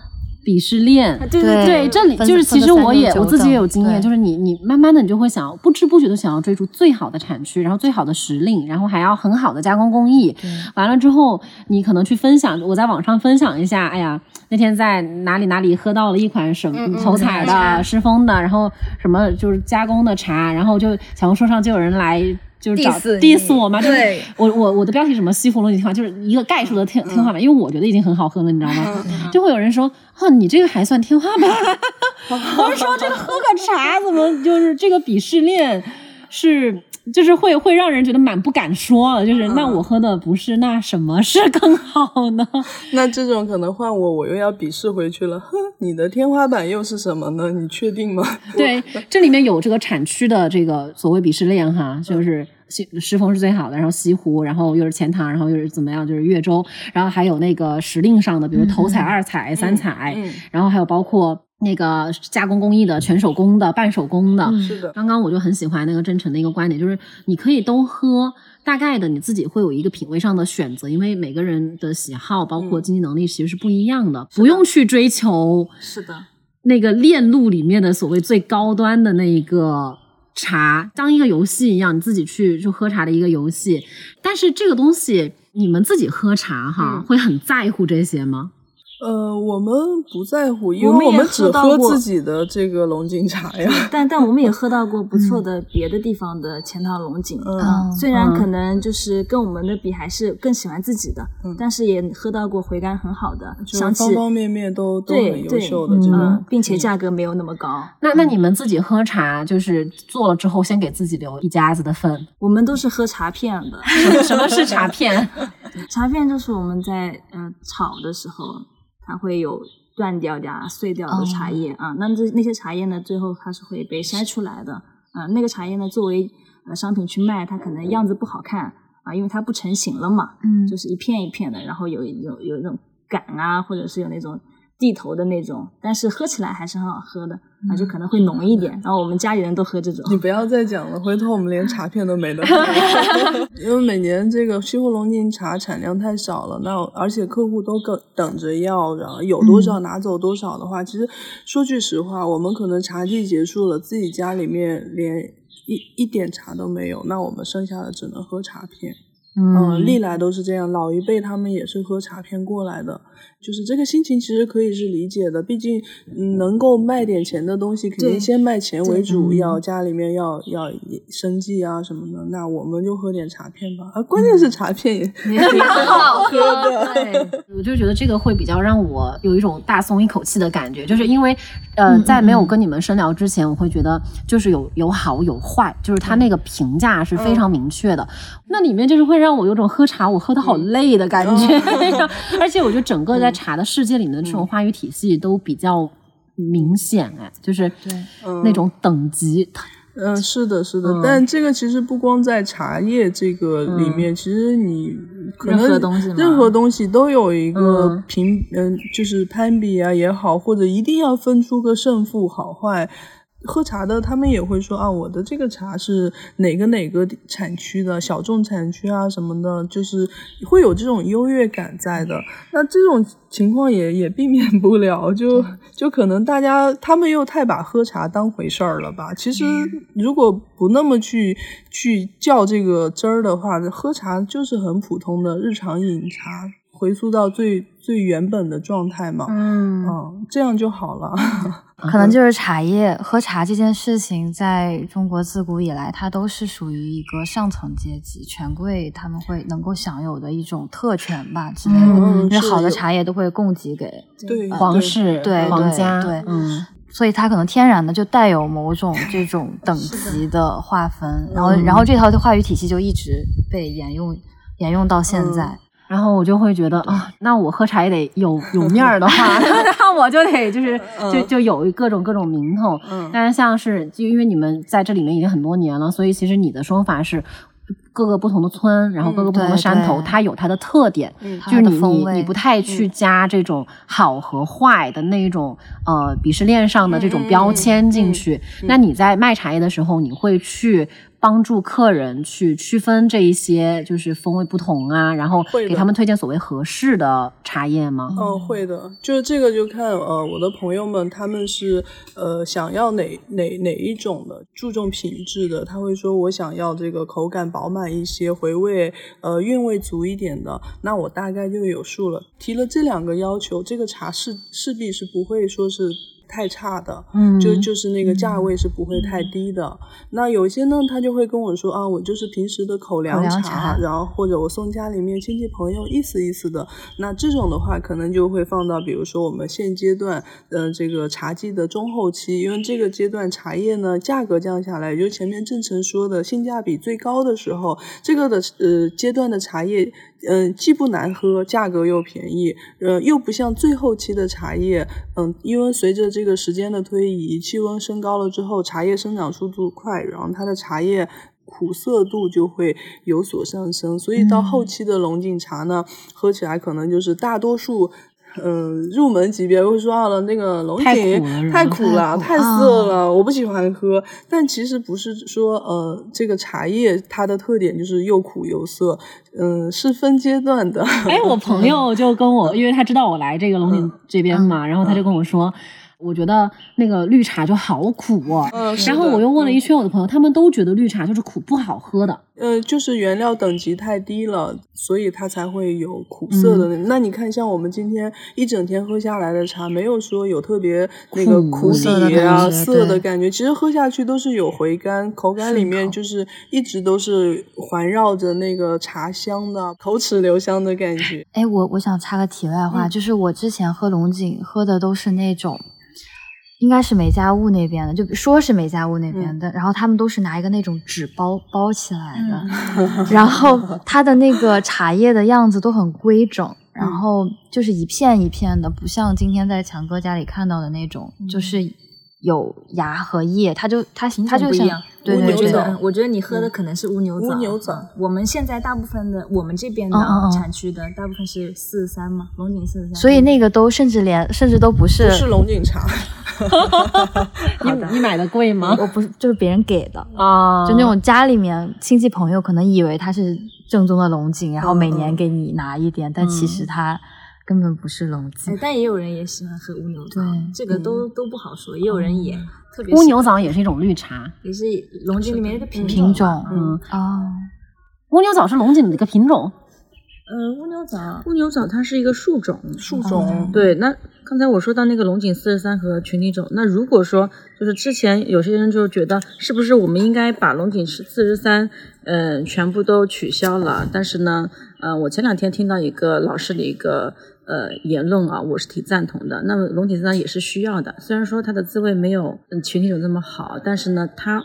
鄙视链，
对对
对，这里就是其实我也我自己也有经验，就是你你慢慢的你就会想不知不觉的想要追逐最好的产区，然后最好的时令，然后还要很好的加工工艺。完了之后，你可能去分享，我在网上分享一下，哎呀，那天在哪里哪里喝到了一款什么头采的、狮峰的，然后什么就是加工的茶，然后就小红书上就有人来就是找
diss
diss 我嘛，就是我我我的标题什么西湖龙井天花，就是一个概述的天天花板，因为我觉得已经很好喝了，你知道吗？就会有人说，哦，你这个还算天花板？我是说这个喝个茶怎么就是这个鄙视链是。就是会会让人觉得蛮不敢说的，就是那我喝的不是，那什么是更好呢？
那这种可能换我，我又要鄙视回去了。哼，你的天花板又是什么呢？你确定吗？
对，这里面有这个产区的这个所谓鄙视链哈，就是西石峰是最好的，然后西湖，然后又是钱塘，然后又是怎么样，就是越州，然后还有那个时令上的，比如头采、二采、三采，
嗯
然后还有包括。那个加工工艺的、全手工的、半手工的，
是的，
刚刚我就很喜欢那个真诚的一个观点，就是你可以都喝，大概的你自己会有一个品味上的选择，因为每个人的喜好包括经济能力其实是不一样的，不用去追求
是的，
那个链路里面的所谓最高端的那一个茶，当一个游戏一样，你自己去就喝茶的一个游戏。但是这个东西，你们自己喝茶哈，
嗯。
会很在乎这些吗？
呃，我们不在乎，因
我们也
为我们只
喝
自己的这个龙井茶呀。
但但我们也喝到过不错的别的地方的钱塘龙井，
嗯
啊虽然
嗯
可能就是跟我们的比还是更喜欢自己的，
嗯
但是也喝到过回甘很好的，
就
香气
方方面面都都很优秀的这种
嗯，，并且价格没有那么高。
那那你们自己喝茶，就是做了之后先给自己留一家子的份。
我们都是喝茶片的，
什么什么是茶片？
茶片就是我们在呃炒的时候，它会有断掉的、啊、碎掉的茶叶、啊。那这那些茶叶呢，最后它是会被筛出来的。啊，那个茶叶呢，作为呃商品去卖，它可能样子不好看啊，因为它不成型了嘛，
嗯
就是一片一片的，然后有有有那种杆啊，或者是有那种地头的那种，但是喝起来还是很好喝的啊，就可能会浓一点。然后我们家里人都喝这种。
你不要再讲了，回头我们连茶片都没得喝。因为每年这个西湖龙井茶产量太少了，那而且客户都等等着要，然后有多少拿走多少的话，其实说句实话，我们可能茶季结束了，自己家里面连一一点茶都没有，那我们剩下的只能喝茶片。嗯，历来都是这样，老一辈他们也是喝茶片过来的，就是这个心情其实可以是理解的，毕竟嗯能够卖点钱的东西，肯定先卖钱为主，
嗯
要家里面要要生计啊什么的，那我们就喝点茶片吧。啊，关键是茶片也
也挺好 喝
的。
对，我就觉得这个会比较让我有一种大松一口气的感觉，就是因为，呃，在没有跟你们深聊之前，我会觉得就是有有好有坏，就是他那个评价是非常明确的。那里面就是会让我有种喝茶我喝的好累的感觉，而且我觉得整个在茶的世界里面的这种话语体系都比较明显，哎，就是那种等级。
嗯，是的，是的，
嗯。
但这个其实不光在茶叶这个里面，其实你可能
任何东西
任何东西都有一个
嗯。
评，嗯、就是攀比啊也好，或者一定要分出个胜负好坏。喝茶的他们也会说啊，我的这个茶是哪个哪个产区的小众产区啊什么的，就是会有这种优越感在的。那这种情况也也避免不了，就就可能大家他们又太把喝茶当回事儿了吧？其实如果不那么去去较这个真儿的话，喝茶就是很普通的日常饮茶，回溯到最最原本的状态嘛。
嗯，
啊，这样就好了。
可能就是茶叶喝茶这件事情，在中国自古以来，它都是属于一个上层阶级权贵他们会能够享有的一种特权吧之类的。
嗯
因为好的茶叶都会供给给，
对，
皇室、
对
皇家，
对对
嗯，
所以它可能天然的就带有某种 这种等级的划分，然后
嗯
然后这套话语体系就一直被沿用沿用到现在。
然后我就会觉得啊，那我喝茶也得有有面儿的话，那我就得就是就就有各种各种名头。
嗯
但是像是就因为你们在这里面已经很多年了，所以其实你的说法是。各个不同的村，然后各个不同的山头，
对
它有它的特点，
嗯
就是你你你不太去加这种好和坏的那一种呃鄙视链上的这种标签进去。那你在卖茶叶的时候，你会去帮助客人去区分这一些就是风味不同啊，然后给他们推荐所谓合适的茶叶吗？
嗯，会的，就是这个就看呃我的朋友们他们是呃想要哪哪哪一种的，注重品质的，他会说我想要这个口感饱满一些，回味呃韵味足一点的，那我大概就有数了。提了这两个要求，这个茶势势必是不会说是太差的，
嗯
就就是那个价位是不会太低的。那有些呢，他就会跟我说啊，我就是平时的口粮茶，
茶
然后或者我送家里面亲戚朋友意思意思的。那这种的话，可能就会放到比如说我们现阶段呃这个茶季的中后期，因为这个阶段茶叶呢价格降下来，也就前面郑成说的性价比最高的时候，这个的呃阶段的茶叶。嗯，既不难喝，价格又便宜，呃，又不像最后期的茶叶，嗯，因为随着这个时间的推移，气温升高了之后，茶叶生长速度快，然后它的茶叶苦涩度就会有所上升，所以到后期的龙井茶呢，喝起来可能就是大多数。嗯，入门级别会说到了，那个龙井太苦了，
太
涩了，我不喜欢喝。但其实不是说呃，这个茶叶它的特点就是又苦又涩，嗯，是分阶段的。
哎，我朋友就跟我，因为他知道我来这个龙井这边嘛，然后他就跟我说。我觉得那个绿茶就好苦哦，
嗯
然后我又问了一圈我的朋友，他们都觉得绿茶就是苦不好喝的。
呃，就是原料等级太低了，所以它才会有苦涩的那。那你看，像我们今天一整天喝下来的茶，没有说有特别那个
苦
苦
涩
啊、
感觉
涩的感觉，其实喝下去都是有回甘，口感里面就是一直都是环绕着那个茶香的，口齿留香的感觉。
哎，我我想插个题外话，
嗯
就是我之前喝龙井喝的都是那种，应该是梅家坞那边的，就说是梅家坞那边的，然后他们都是拿一个那种纸包包起来的，然后它的那个茶叶的样子都很规整。然后就是一片一片的，不像今天在强哥家里看到的那种，就是有芽和叶，它就它
形
它就像
种不一样。
乌
对
我觉得，我觉得你喝的可能是乌牛枣。
乌牛
我们现在大部分的，我们这边的产区的大部分是四十三嘛，龙井四十三。
所以那个都甚至连甚至都不是
不是龙井茶，
你你买的贵吗？
我不是就是别人给的，
啊，
就那种家里面亲戚朋友可能以为它是正宗的龙井，然后每年
嗯
给你拿一点，但其实它根本不是龙井
哎，。但也有人也喜欢喝乌牛枣
对，
这个都都不好说。也有人也特别
乌牛枣也是一种绿茶，
也是龙井里面的一个品
品种，
嗯，
哦，
乌牛枣是龙井的一个品种。
呃，乌牛枣
乌牛枣它是一个树种，
树种。
对，那刚才我说到那个龙井四十三和群体种，那如果说就是之前有些人就觉得是不是我们应该把龙井四十三，嗯，全部都取消了？但是呢，呃，我前两天听到一个老师的一个呃言论啊，我是挺赞同的。那么龙井四十三也是需要的，虽然说它的滋味没有嗯群体种这么好，但是呢，它。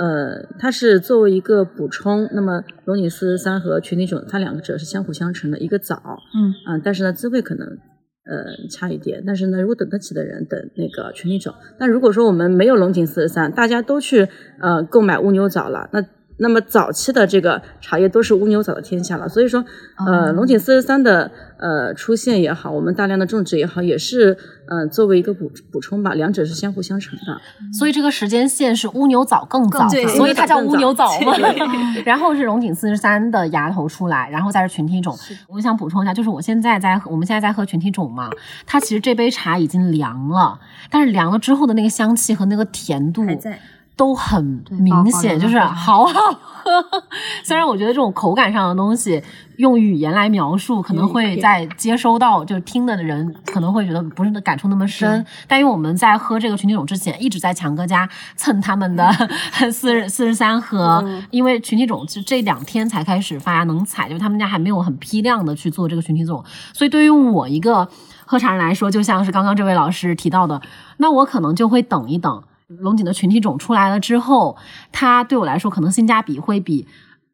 呃，它是作为一个补充，那么龙井四十三和群体种，它两者是相辅相成的，一个枣，
嗯
啊、但是呢，滋味可能呃差一点。但是呢，如果等得起的人等那个群体种。那如果说我们没有龙井四十三，大家都去呃购买乌牛枣了，那那么早期的这个茶叶都是乌牛早的天下了。所以说，呃，龙井四十三的呃出现也好，我们大量的种植也好，也是呃作为一个补补充吧，两者是相互相成的。
所以这个时间线是乌牛早更早，
对
所以它叫乌牛早嘛。然后是龙井四十三的芽头出来，然后再是群体种。我想补充一下，就是我现在在喝，我们现在在喝群体种嘛，它其实这杯茶已经凉了，但是凉了之后的那个香气和那个甜度
还在。
都很明显，就是好好喝。虽然我觉得这种口感上的东西用语言来描述，可能
嗯
会在接收到就是听的人可能会觉得不是感触那么深，但因为我们在喝这个群体种之前，一直在强哥家蹭他们的 四十四十三盒，因为群体种是这两天才开始发芽能采，就是他们家还没有很批量的去做这个群体种，所以对于我一个喝茶人来说，就像是刚刚这位老师提到的，那我可能就会等一等。龙井的群体种出来了之后，它对我来说可能性价比会比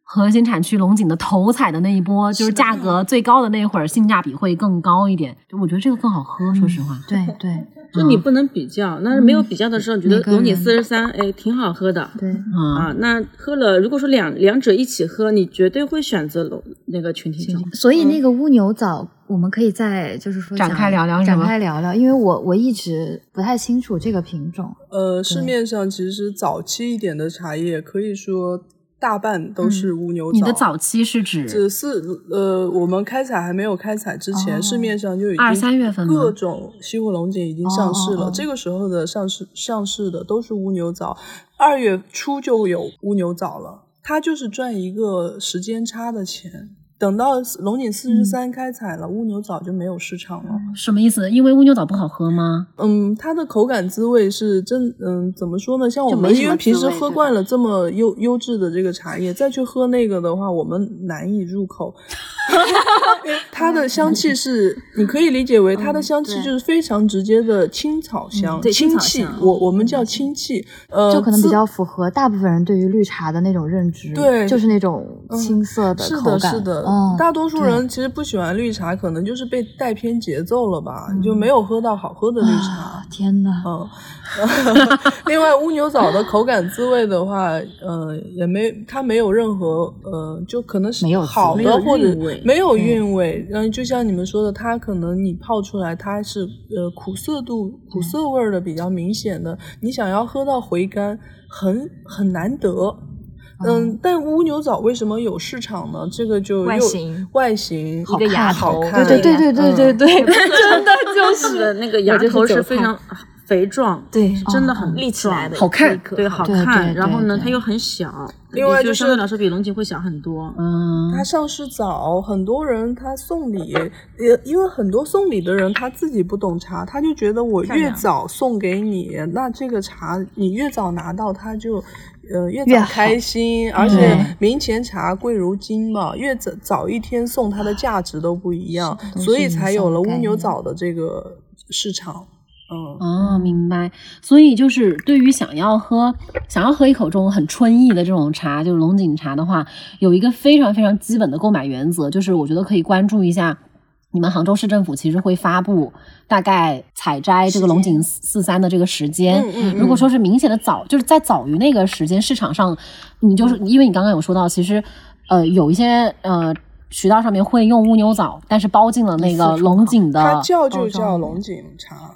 核心产区龙井的头采的那一波，就是价格最高的那会儿，性价比会更高一点。就我觉得这个更好喝，说实话。
对对
就你不能比较，那没有比较的时候，你觉得龙井
人
四十三，哎，挺好喝的。
对，
嗯，
啊，那喝了，如果说两两者一起喝，你绝对会选择龙那个群体种。
所以那个乌牛枣，我们可以再就是说
展开聊聊是
展开聊聊，因为我我一直不太清楚这个品种。
呃，市面上其实早期一点的茶叶，可以说大半都是乌牛枣。
你的早期是指
只是呃，我们开采还没有开采之前，
哦
市面上就已经
二三月份
各种西湖龙井已经上市了。
哦哦哦
这个时候的上市上市的都是乌牛枣，二月初就有乌牛枣了。它就是赚一个时间差的钱。等到龙井四十三开采了，乌牛早就没有市场了。
什么意思？因为乌牛早不好喝吗？
嗯，它的口感滋味是真，嗯，怎么说呢？像我们因为平时喝惯了这么优优质的这个茶叶，再去喝那个的话，我们难以入口。它的香气是，你可以理解为它的香气就是非常直接的青草香，
青
气，我我们叫青气，呃，
就可能比较符合大部分人对于绿茶的那种认知，
对，
就是那种青涩的
口感，是的，是的，大多数人其实不喜欢绿茶，可能就是被带偏节奏了吧，就没有喝到好喝的绿茶。
天呐，
嗯，另外乌牛早的口感滋味的话，呃，也没它没有任何呃，就可能是
没有
好的或者。没有韵味，然后就像你们说的，它可能你泡出来它是呃苦涩度、苦涩味的比较明显的，你想要喝到回甘，很很难得。嗯，但乌牛早为什么有市场呢？这个就
外形，
外形
一个牙头，
对对对对对对对，真的就是
那个牙头是非常。肥壮，
对，
真的很
立起来的，
好看，
对，好看。然后呢，它又很小，
另外就是
相对来说比龙井会小很多。
嗯，
它上市早，很多人他送礼，也因为很多送礼的人他自己不懂茶，他就觉得我越早送给你，那这个茶你越早拿到，他就呃越早开心。而且明前茶贵如金嘛，越早早一天送，它的价值都不一样，所以才有了乌牛早的这个市场。嗯
哦，明白。所以就是对于想要喝想要喝一口这种很春意的这种茶，就是龙井茶的话，有一个非常非常基本的购买原则，就是我觉得可以关注一下，你们杭州市政府其实会发布大概采摘这个龙井四三的这个时间。
嗯嗯。
如果说是明显的早，就是在早于那个时间，市场上你就是因为你刚刚有说到，其实呃有一些呃渠道上面会用乌牛早，但是包进了那个龙井的，
它叫就叫龙井茶。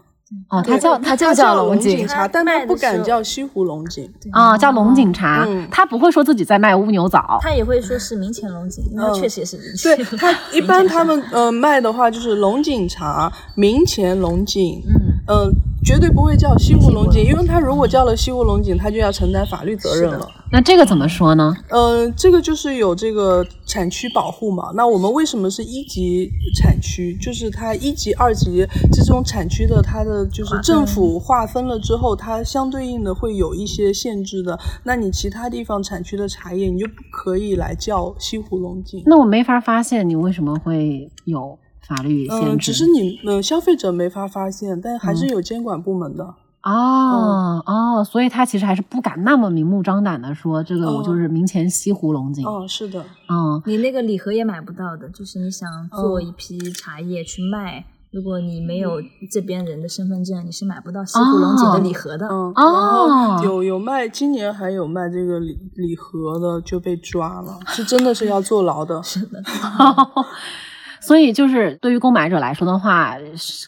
哦，它叫它
就
叫
龙
井
茶，但它不敢叫西湖龙井
啊，叫龙井茶。它不会说自己在卖乌牛早，
它也会说是明前龙井，那确实也是明前。
对它 一般他们呃卖的话就是龙井茶、明前龙井，嗯。绝对不会叫西湖龙井，因为他如果叫了西湖龙井，他就要承担法律责任了。
那这个怎么说呢？
呃，这个就是有这个产区保护嘛。那我们为什么是一级产区？就是它一级、二级这种产区的，它的就是政府划分了之后，它相对应的会有一些限制的。那你其他地方产区的茶叶，你就不可以来叫西湖龙井。
那我没法发现你为什么会有。法律限制，
嗯，只是你呃消费者没法发现，但还是有监管部门的。
哦哦，所以他其实还是不敢那么明目张胆的说这个我就是明前西湖龙井。
哦，是的，
嗯，
你那个礼盒也买不到的，就是你想做一批茶叶去卖，如果你没有这边人的身份证，你是买不到西湖龙井的礼盒的。
嗯，哦，有有卖，今年还有卖这个礼礼盒的就被抓了，是真的是要坐牢的。
是的。
所以，就是对于购买者来说的话，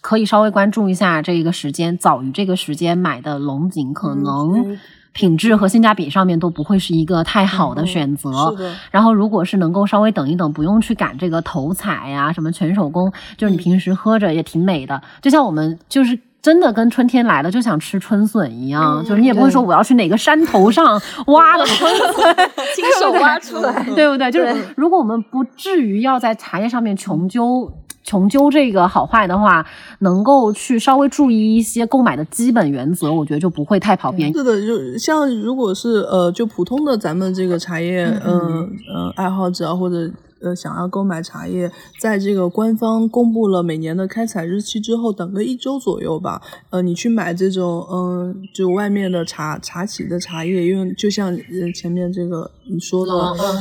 可以稍微关注一下这个时间，早于这个时间买的龙井，可能品质和性价比上面都不会是一个太好的选择。然后，如果是能够稍微等一等，不用去赶这个头采呀，什么全手工，就是你平时喝着也挺美的。就像我们就是。真的跟春天来了就想吃春笋一样，就是你也不会说我要去哪个山头上 挖的春笋，
亲手挖出来，
对不对？就是如果我们不至于要在茶叶上面穷究穷究这个好坏的话，能够去稍微注意一些购买的基本原则，我觉得就不会太跑偏。
是的，就像如果是呃，就普通的咱们这个茶叶，嗯嗯，爱好者或者。呃，想要购买茶叶，在这个官方公布了每年的开采日期之后，等个一周左右吧。呃，你去买这种，嗯，就外面的茶茶企的茶叶，因为就像呃前面这个你说的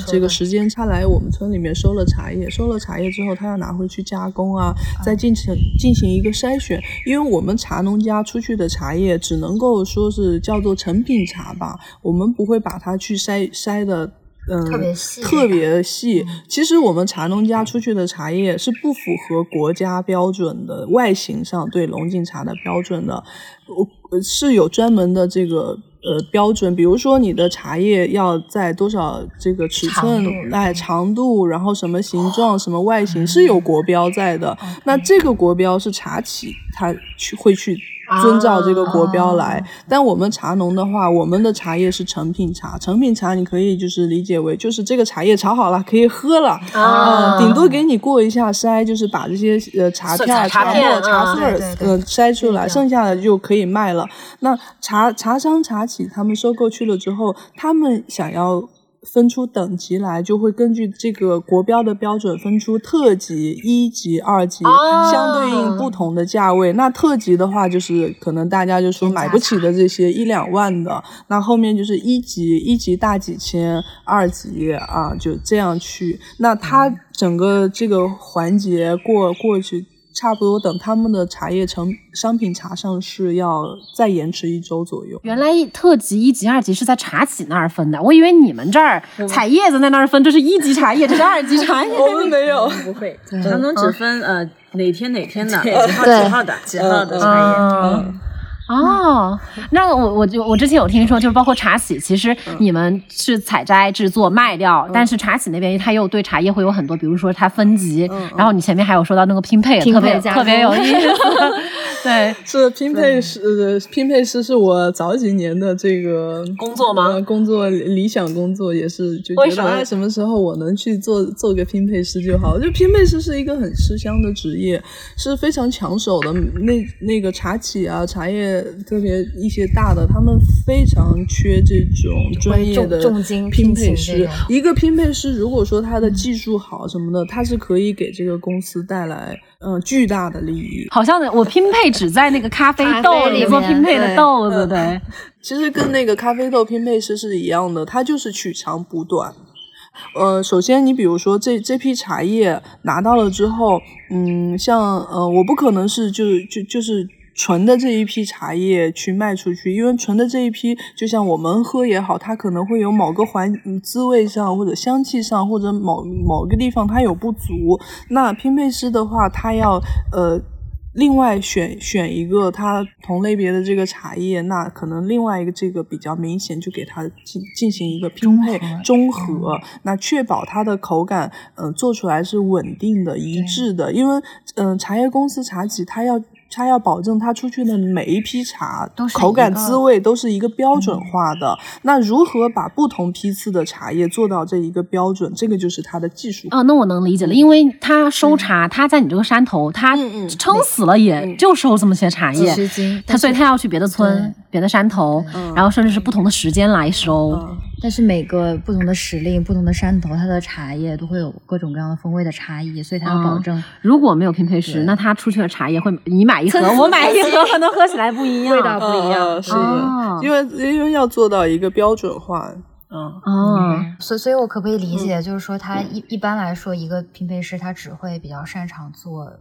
这个时间，他来我们村里面收了茶叶，收了茶叶之后，他要拿回去加工啊，再进行进行一个筛选。因为我们茶农家出去的茶叶，只能够说是叫做成品茶吧，我们不会把它去筛筛的。嗯，
特别细，
特别细。其实我们茶农家出去的茶叶是不符合国家标准的外形上对龙井茶的标准的，我是有专门的这个呃标准。比如说你的茶叶要在多少这个尺寸，哎，长度，然后什么形状、什么外形是有国标在的。那这个国标是茶企他去会去。遵照这个国标来。但我们茶农的话，我们的茶叶是成品茶，成品茶你可以就是理解为就是这个茶叶炒好了可以喝了啊，顶多给你过一下筛，就是把这些呃茶片、茶沫、茶碎呃筛出来，剩下的就可以卖了。那茶茶商、茶企他们收购去了之后，他们想要。分出等级来，就会根据这个国标的标准分出特级、一级、二级，相对应不同的价位。那特级的话，就是可能大家就说买不起的这些一两万的，那后面就是一级，一级大几千，二级啊就这样去。那它整个这个环节过过去。差不多等他们的茶叶成商品茶上市，要再延迟一周左右。
原来特级、一级、二级是在茶企那儿分的，我以为你们这儿采叶子在那儿分，这是一级茶叶，这是二级茶叶。
我们没有，
不会，可能只分呃哪天哪天的，几号几号的，几号的茶叶。
哦，那我我就我之前有听说，就是包括茶企，其实你们是采摘、制作、卖掉，但是茶企那边它又对茶叶会有很多，比如说它分级，然后你前面还有说到那个拼配，特别特别有意思。对，
是拼配师，拼配师是我早几年的这个
工作吗？
工作理想工作也是，就觉得什么时候我能去做做个拼配师就好。就拼配师是一个很吃香的职业，是非常抢手的。那那个茶企啊，茶叶。特别一些大的，他们非常缺这种专业的拼配师。一个拼配师，如果说他的技术好什么的，他是可以给这个公司带来嗯巨大的利益。
好像我拼配只在那个咖啡豆里 做拼配的豆子，对。
其实跟那个咖啡豆拼配师是一样的，他就是取长补短。呃，首先你比如说这这批茶叶拿到了之后，嗯，像呃，我不可能是就就就是。纯的这一批茶叶去卖出去，因为纯的这一批，就像我们喝也好，它可能会有某个环滋味上或者香气上或者某某个地方它有不足。那拼配师的话，他要呃另外选选一个它同类别的这个茶叶，那可能另外一个这个比较明显，就给它进进行一个拼配中和，那确保它的口感嗯做出来是稳定的一致的，因为嗯茶叶公司茶企它要。他要保证他出去的每一批茶口感滋味都是一个标准化的。那如何把不同批次的茶叶做到这一个标准？这个就是他的技术。
啊，那我能理解了，因为他收茶，他在你这个山头，他撑死了也就收这么些茶叶，他所以他要去别的村、别的山头，然后甚至是不同的时间来收。
但是每个不同的时令、不同的山头，它的茶叶都会有各种各样的风味的差异，所以它要保证。
如果没有拼配师，那他出去的茶叶会你买一盒，我买一盒，可能喝起来不一样，
味道不一样。
是的，因为因为要做到一个标准化。
嗯哦，
所以所以，我可不可以理解，就是说，他一一般来说，一个拼配师他只会比较擅长做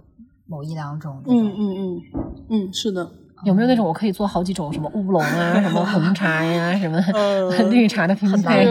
某一两种。
嗯嗯嗯嗯，是的。
有没有那种我可以做好几种什么乌龙啊，什么红茶呀，什么 绿茶的拼配？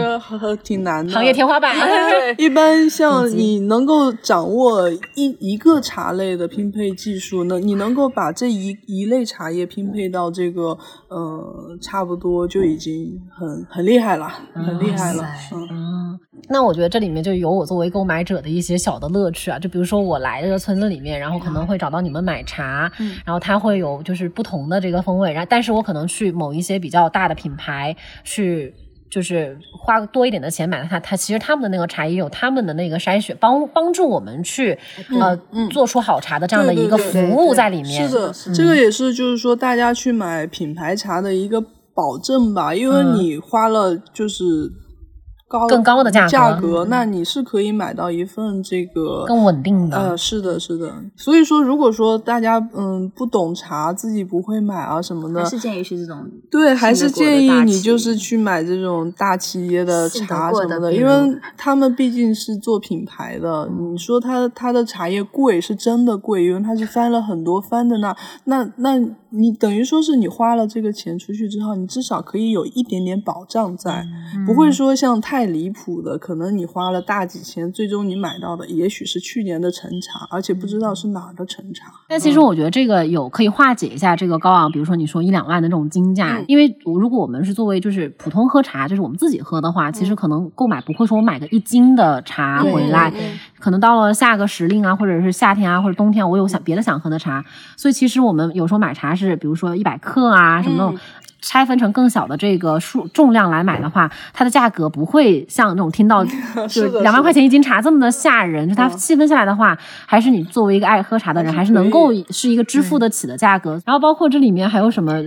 挺难的，
行业天花板。
一般像你能够掌握一一个茶类的拼配技术，那你能够把这一一类茶叶拼配到这个呃差不多就已经很很厉害了，很厉害了。
嗯，那我觉得这里面就有我作为购买者的一些小的乐趣啊，就比如说我来这个村子里面，然后可能会找到你们买茶，然后它会有就是不同。同的这个风味，然后但是我可能去某一些比较大的品牌去，就是花多一点的钱买了它，它其实他们的那个茶也有他们的那个筛选，帮帮助我们去呃做出好茶的这样的一个服务在里面。
是的，这个也是就是说大家去买品牌茶的一个保证吧，因为你花了就是。高
更高的价
价格，那你是可以买到一份这个
更稳定的。
呃，是的，是的。所以说，如果说大家嗯不懂茶，自己不会买啊什么的，
还是建议是这种
对，还是建议你就是去买这种大企业的茶什么的，因为他们毕竟是做品牌的。你说他他的茶叶贵是真的贵，因为他是翻了很多番的那那那你等于说是你花了这个钱出去之后，你至少可以有一点点保障在，不会说像太。离谱的，可能你花了大几千，最终你买到的也许是去年的陈茶，而且不知道是哪儿的陈茶。
但其实我觉得这个有可以化解一下这个高昂，比如说你说一两万的这种金价，因为如果我们是作为就是普通喝茶，就是我们自己喝的话，其实可能购买不会说我买个一斤的茶回来。可能到了下个时令啊，或者是夏天啊，或者冬天，我有想别的想喝的茶，所以其实我们有时候买茶是，比如说一百克啊什么那种。拆分成更小的这个数重量来买的话，它的价格不会像那种听到 就两万块钱一斤茶这么的吓人。就它细分下来的话，还是你作为一个爱喝茶的人，还是能够是一个支付得起的价格。然后包括这里面还有什么？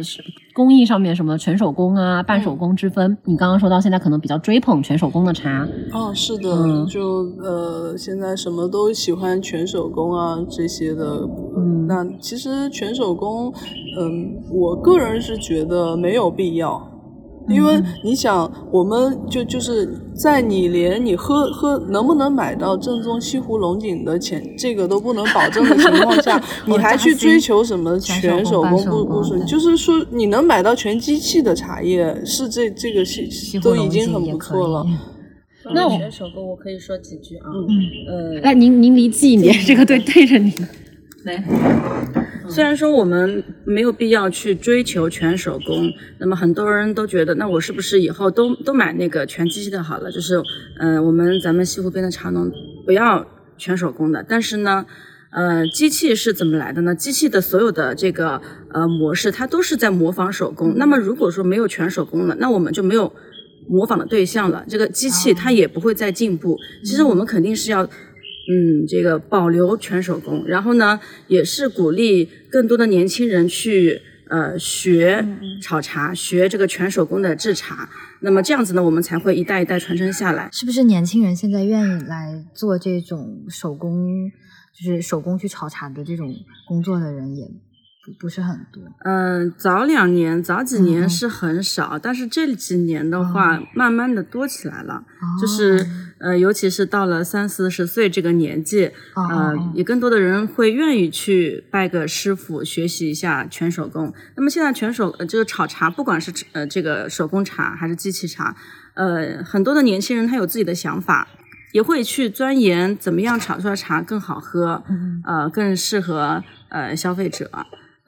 工艺上面什么全手工啊、半手工之分，你刚刚说到现在可能比较追捧全手工的茶。
哦，是的，就呃，现在什么都喜欢全手工啊这些的。嗯，那其实全手工，嗯，我个人是觉得没有必要。因为你想，我们就就是在你连你喝喝能不能买到正宗西湖龙井的钱，这个都不能保证的情况下，你还去追求什么全手工不不是？就是说你能买到全机器的茶叶，是这这个是都已经很不错了。
那全手工我可以说几句啊？
嗯，呃，来您您离近一点，这个对对着您。
来，虽然说我们没有必要去追求全手工，那么很多人都觉得，那我是不是以后都都买那个全机器的好了？就是，嗯，我们咱们西湖边的茶农不要全手工的。但是呢，呃，机器是怎么来的呢？机器的所有的这个呃模式，它都是在模仿手工。那么如果说没有全手工了，那我们就没有模仿的对象了。这个机器它也不会再进步。其实我们肯定是要。嗯，这个保留全手工，然后呢，也是鼓励更多的年轻人去呃学炒茶，学这个全手工的制茶。那么这样子呢，我们才会一代一代传承下来。
是不是年轻人现在愿意来做这种手工，就是手工去炒茶的这种工作的人也？不不是很多，
嗯，早两年、早几年是很少，但是这几年的话，慢慢的多起来了。就是呃，尤其是到了三四十岁这个年纪，呃，也更多的人会愿意去拜个师傅，学习一下全手工。那么现在全手呃这个炒茶，不管是呃这个手工茶还是机器茶，呃，很多的年轻人他有自己的想法，也会去钻研怎么样炒出来茶更好喝，呃，更适合呃消费者。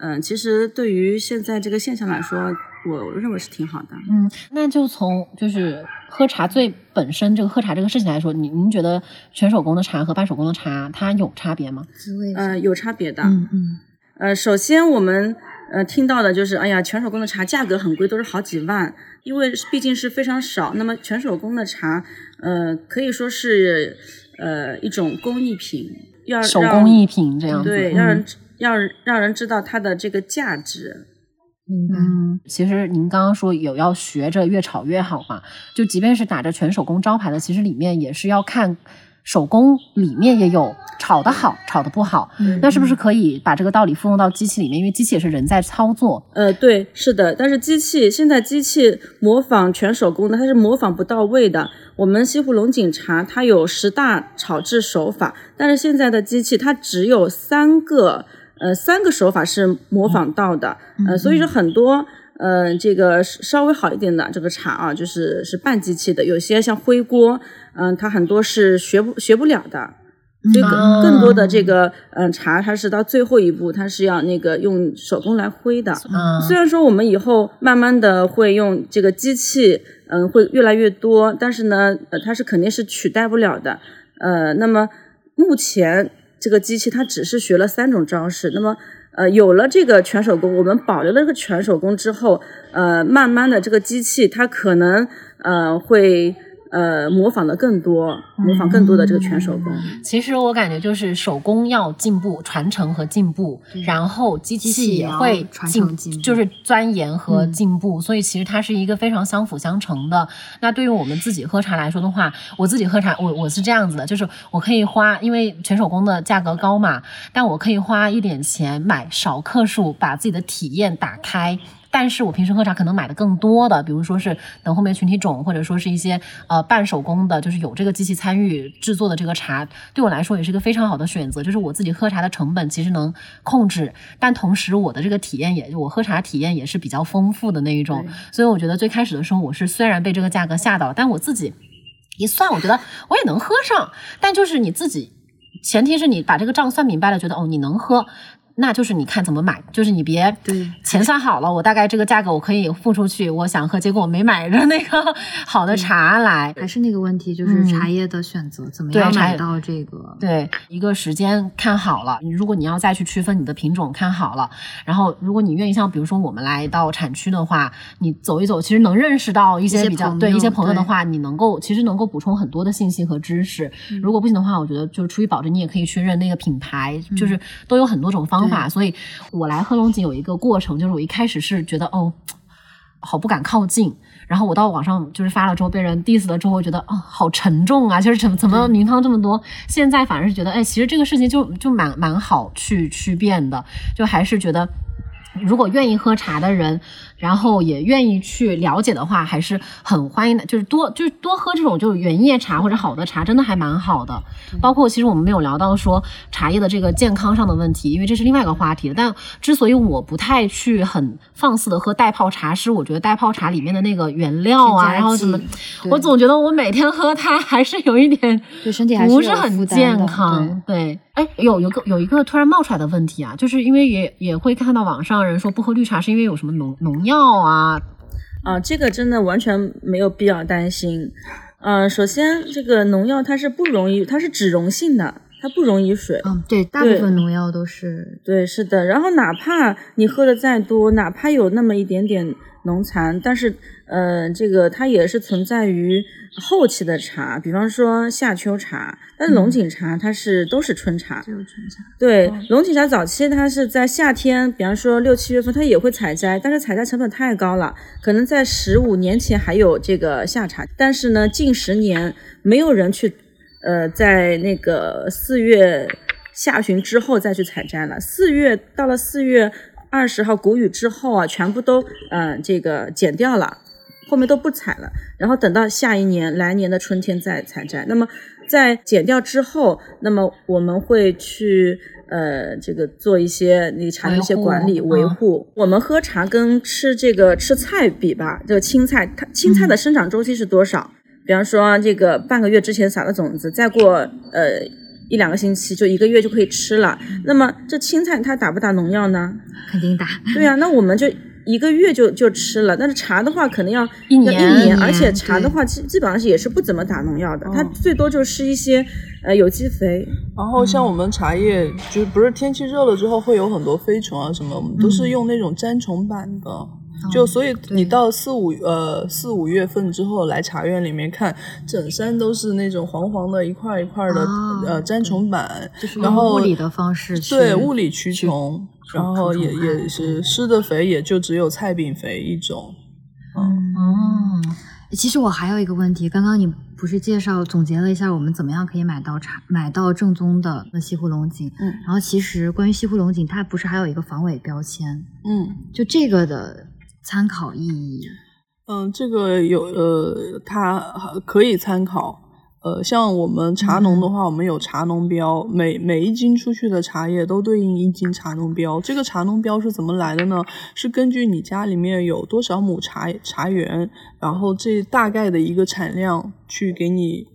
嗯，其实对于现在这个现象来说，我认为是挺好的。
嗯，那就从就是喝茶最本身这个喝茶这个事情来说，您您觉得全手工的茶和半手工的茶它有差别吗？
滋味？
呃，有差别的。
嗯嗯。
呃，首先我们呃听到的就是，哎呀，全手工的茶价格很贵，都是好几万，因为毕竟是非常少。那么全手工的茶，呃，可以说是呃一种工艺品，要
手工艺品这样子，
对，让人。要让人知道它的这个价值。
嗯，其实您刚刚说有要学着越炒越好嘛，就即便是打着全手工招牌的，其实里面也是要看手工里面也有炒的好，炒的不好。那是不是可以把这个道理复用到机器里面？因为机器也是人在操作。
呃，对，是的。但是机器现在机器模仿全手工的，它是模仿不到位的。我们西湖龙井茶它有十大炒制手法，但是现在的机器它只有三个。呃，三个手法是模仿到的，呃，所以说很多，呃，这个稍微好一点的这个茶啊，就是是半机器的，有些像灰锅，嗯，它很多是学不学不了的，所以更更多的这个，嗯，茶它是到最后一步，它是要那个用手工来挥的。虽然说我们以后慢慢的会用这个机器，嗯，会越来越多，但是呢，呃，它是肯定是取代不了的。呃，那么目前。这个机器它只是学了三种招式，那么呃有了这个全手工，我们保留了这个全手工之后，呃慢慢的这个机器它可能呃会。呃，模仿的更多，模仿更多的这个全手工。
其实我感觉就是手工要进步、传承和进步，然后机器也会进，就是钻研和进步。所以其实它是一个非常相辅相成的。那对于我们自己喝茶来说的话，我自己喝茶，我我是这样子的，就是我可以花，因为全手工的价格高嘛，但我可以花一点钱买少克数，把自己的体验打开。但是我平时喝茶可能买的更多的，比如说是等后面群体种，或者说是一些呃半手工的，就是有这个机器参与制作的这个茶，对我来说也是一个非常好的选择。就是我自己喝茶的成本其实能控制，但同时我的这个体验也，我喝茶体验也是比较丰富的那一种。所以我觉得最开始的时候，我是虽然被这个价格吓到了，但我自己一算，我觉得我也能喝上。但就是你自己，前提是你把这个账算明白了，觉得哦你能喝。那就是你看怎么买，就是你别
对
钱算好了，我大概这个价格我可以付出去，我想喝，结果我没买着那个 好的茶来。
还是那个问题，就是茶叶的选择，怎么样买到这个？
对，一个时间看好了，如果你要再去区分你的品种，看好了，然后如果你愿意，像比如说我们来到产区的话，你走一走，其实能认识到一些比较对一些朋友的话，你能够其实能够补充很多的信息和知识。如果不行的话，我觉得就是出于保证，你也可以去认那个品牌，就是都有很多种方法。所以我来喝龙井有一个过程，就是我一开始是觉得哦，好不敢靠近。然后我到网上就是发了之后被人 diss 了之后，我觉得啊好沉重啊，就是怎么怎么名堂这么多？现在反而是觉得哎，其实这个事情就就蛮蛮好去去变的，就还是觉得如果愿意喝茶的人。然后也愿意去了解的话，还是很欢迎的。就是多就是多喝这种就是原叶茶或者好的茶，真的还蛮好的。包括其实我们没有聊到说茶叶的这个健康上的问题，因为这是另外一个话题。但之所以我不太去很放肆的喝代泡茶，是我觉得代泡茶里面的那个原料啊，然后什么，我总觉得我每天喝它还是有一点
对身体
不是很健康。对，哎，有有个有一个突然冒出来的问题啊，就是因为也也会看到网上人说不喝绿茶是因为有什么农农药。药啊，
啊，这个真的完全没有必要担心。嗯，首先这个农药它是不溶于，它是脂溶性的，它不溶于水。
嗯，对，大部分农药都是。
对，是的。然后哪怕你喝的再多，哪怕有那么一点点农残，但是。呃，这个它也是存在于后期的茶，比方说夏秋茶，但是龙井茶它是都是春茶，只有
春茶。
对，龙井茶早期它是在夏天，比方说六七月份，它也会采摘，但是采摘成本太高了，可能在十五年前还有这个夏茶，但是呢，近十年没有人去，呃，在那个四月下旬之后再去采摘了，四月到了四月二十号谷雨之后啊，全部都嗯这个剪掉了。后面都不采了，然后等到下一年来年的春天再采摘。那么在剪掉之后，那么我们会去呃这个做一些你茶的一些管理维护。我们喝茶跟吃这个吃菜比吧，这个青菜它青菜的生长周期是多少？比方说这个半个月之前撒的种子，再过呃一两个星期就一个月就可以吃了。那么这青菜它打不打农药呢？
肯定打。
对呀，那我们就。一个月就就吃了，但是茶的话可能要
一年，
一年，而且茶的话基基本上是也是不怎么打农药的，它最多就是一些呃有机肥。
然后像我们茶叶，就是不是天气热了之后会有很多飞虫啊什么，我们都是用那种粘虫板的，就所以你到四五呃四五月份之后来茶园里面看，整山都是那种黄黄的一块一块的呃粘虫板，然后
物理的方式
对物理驱虫。然后也也是施的肥，也就只有菜饼肥一种。
哦，其实我还有一个问题，刚刚你不是介绍总结了一下我们怎么样可以买到茶，买到正宗的那西湖龙井。嗯。然后其实关于西湖龙井，它不是还有一个防伪标签？嗯。就这个的参考意义？
嗯，这个有呃，它可以参考。呃，像我们茶农的话，我们有茶农标，每每一斤出去的茶叶都对应一斤茶农标。这个茶农标是怎么来的呢？是根据你家里面有多少亩茶茶园，然后这大概的一个产量去给你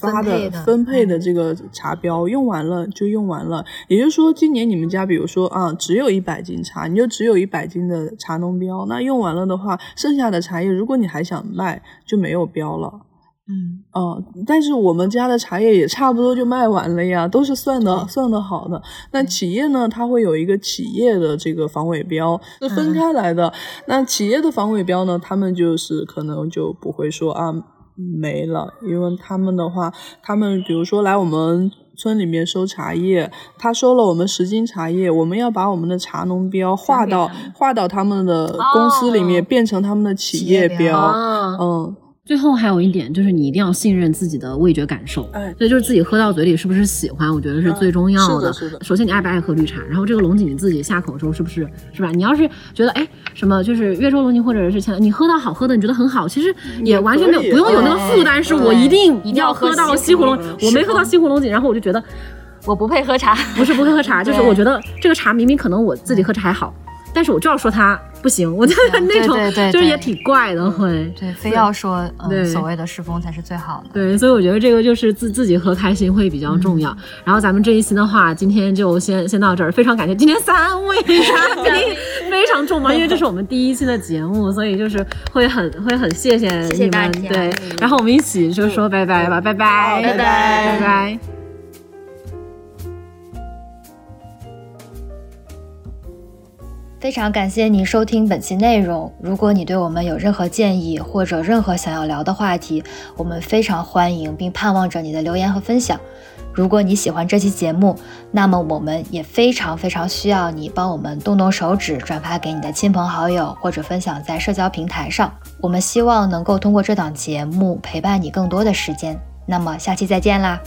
发的分配的这个茶标，用完了就用完了。也就是说，今年你们家比如说啊，只有一百斤茶，你就只有一百斤的茶农标。那用完了的话，剩下的茶叶如果你还想卖，就没有标了。嗯哦，但是我们家的茶叶也差不多就卖完了呀，都是算的算的好的。那企业呢，它会有一个企业的这个防伪标是分开来的。那企业的防伪标呢，他们就是可能就不会说啊没了，因为他们的话，他们比如说来我们村里面收茶叶，他收了我们十斤茶叶，我们要把我们的茶农标划到划到他们的公司里面，变成他们的企业标，嗯。
最后还有一点，就是你一定要信任自己的味觉感受。哎，所以就是自己喝到嘴里是不是喜欢，我觉得是最重要
的。是
的，首先你爱不爱喝绿茶，然后这个龙井你自己下口的时候是不是是吧？你要是觉得哎什么就是越州龙井或者是其他，你喝到好喝的，你觉得很好，其实也完全没有不用有那个负担，是我一定一定要喝到西湖龙，我没喝到西湖龙井，然后我就觉得
我不配喝茶，
不是不配喝茶，就是我觉得这个茶明明可能我自己喝着还好。但是我就要说他不行，我觉得那种就是也挺怪的，会。
对，非要说
对
嗯所谓的世风才是最好的。
对，所以我觉得这个就是自自己喝开心会比较重要。然后咱们这一期的话，今天就先先到这儿，非常感谢今天三位 嘉宾，非常重磅，因为这是我们第一期的节目，所以就是会很会很谢谢你们，
谢谢大家。
对，然后我们一起就说拜拜吧，拜拜，
拜拜。
拜拜。
非常感谢你收听本期内容。如果你对我们有任何建议或者任何想要聊的话题，我们非常欢迎并盼望着你的留言和分享。如果你喜欢这期节目，那么我们也非常非常需要你帮我们动动手指，转发给你的亲朋好友，或者分享在社交平台上。我们希望能够通过这档节目陪伴你更多的时间。那么下期再见啦！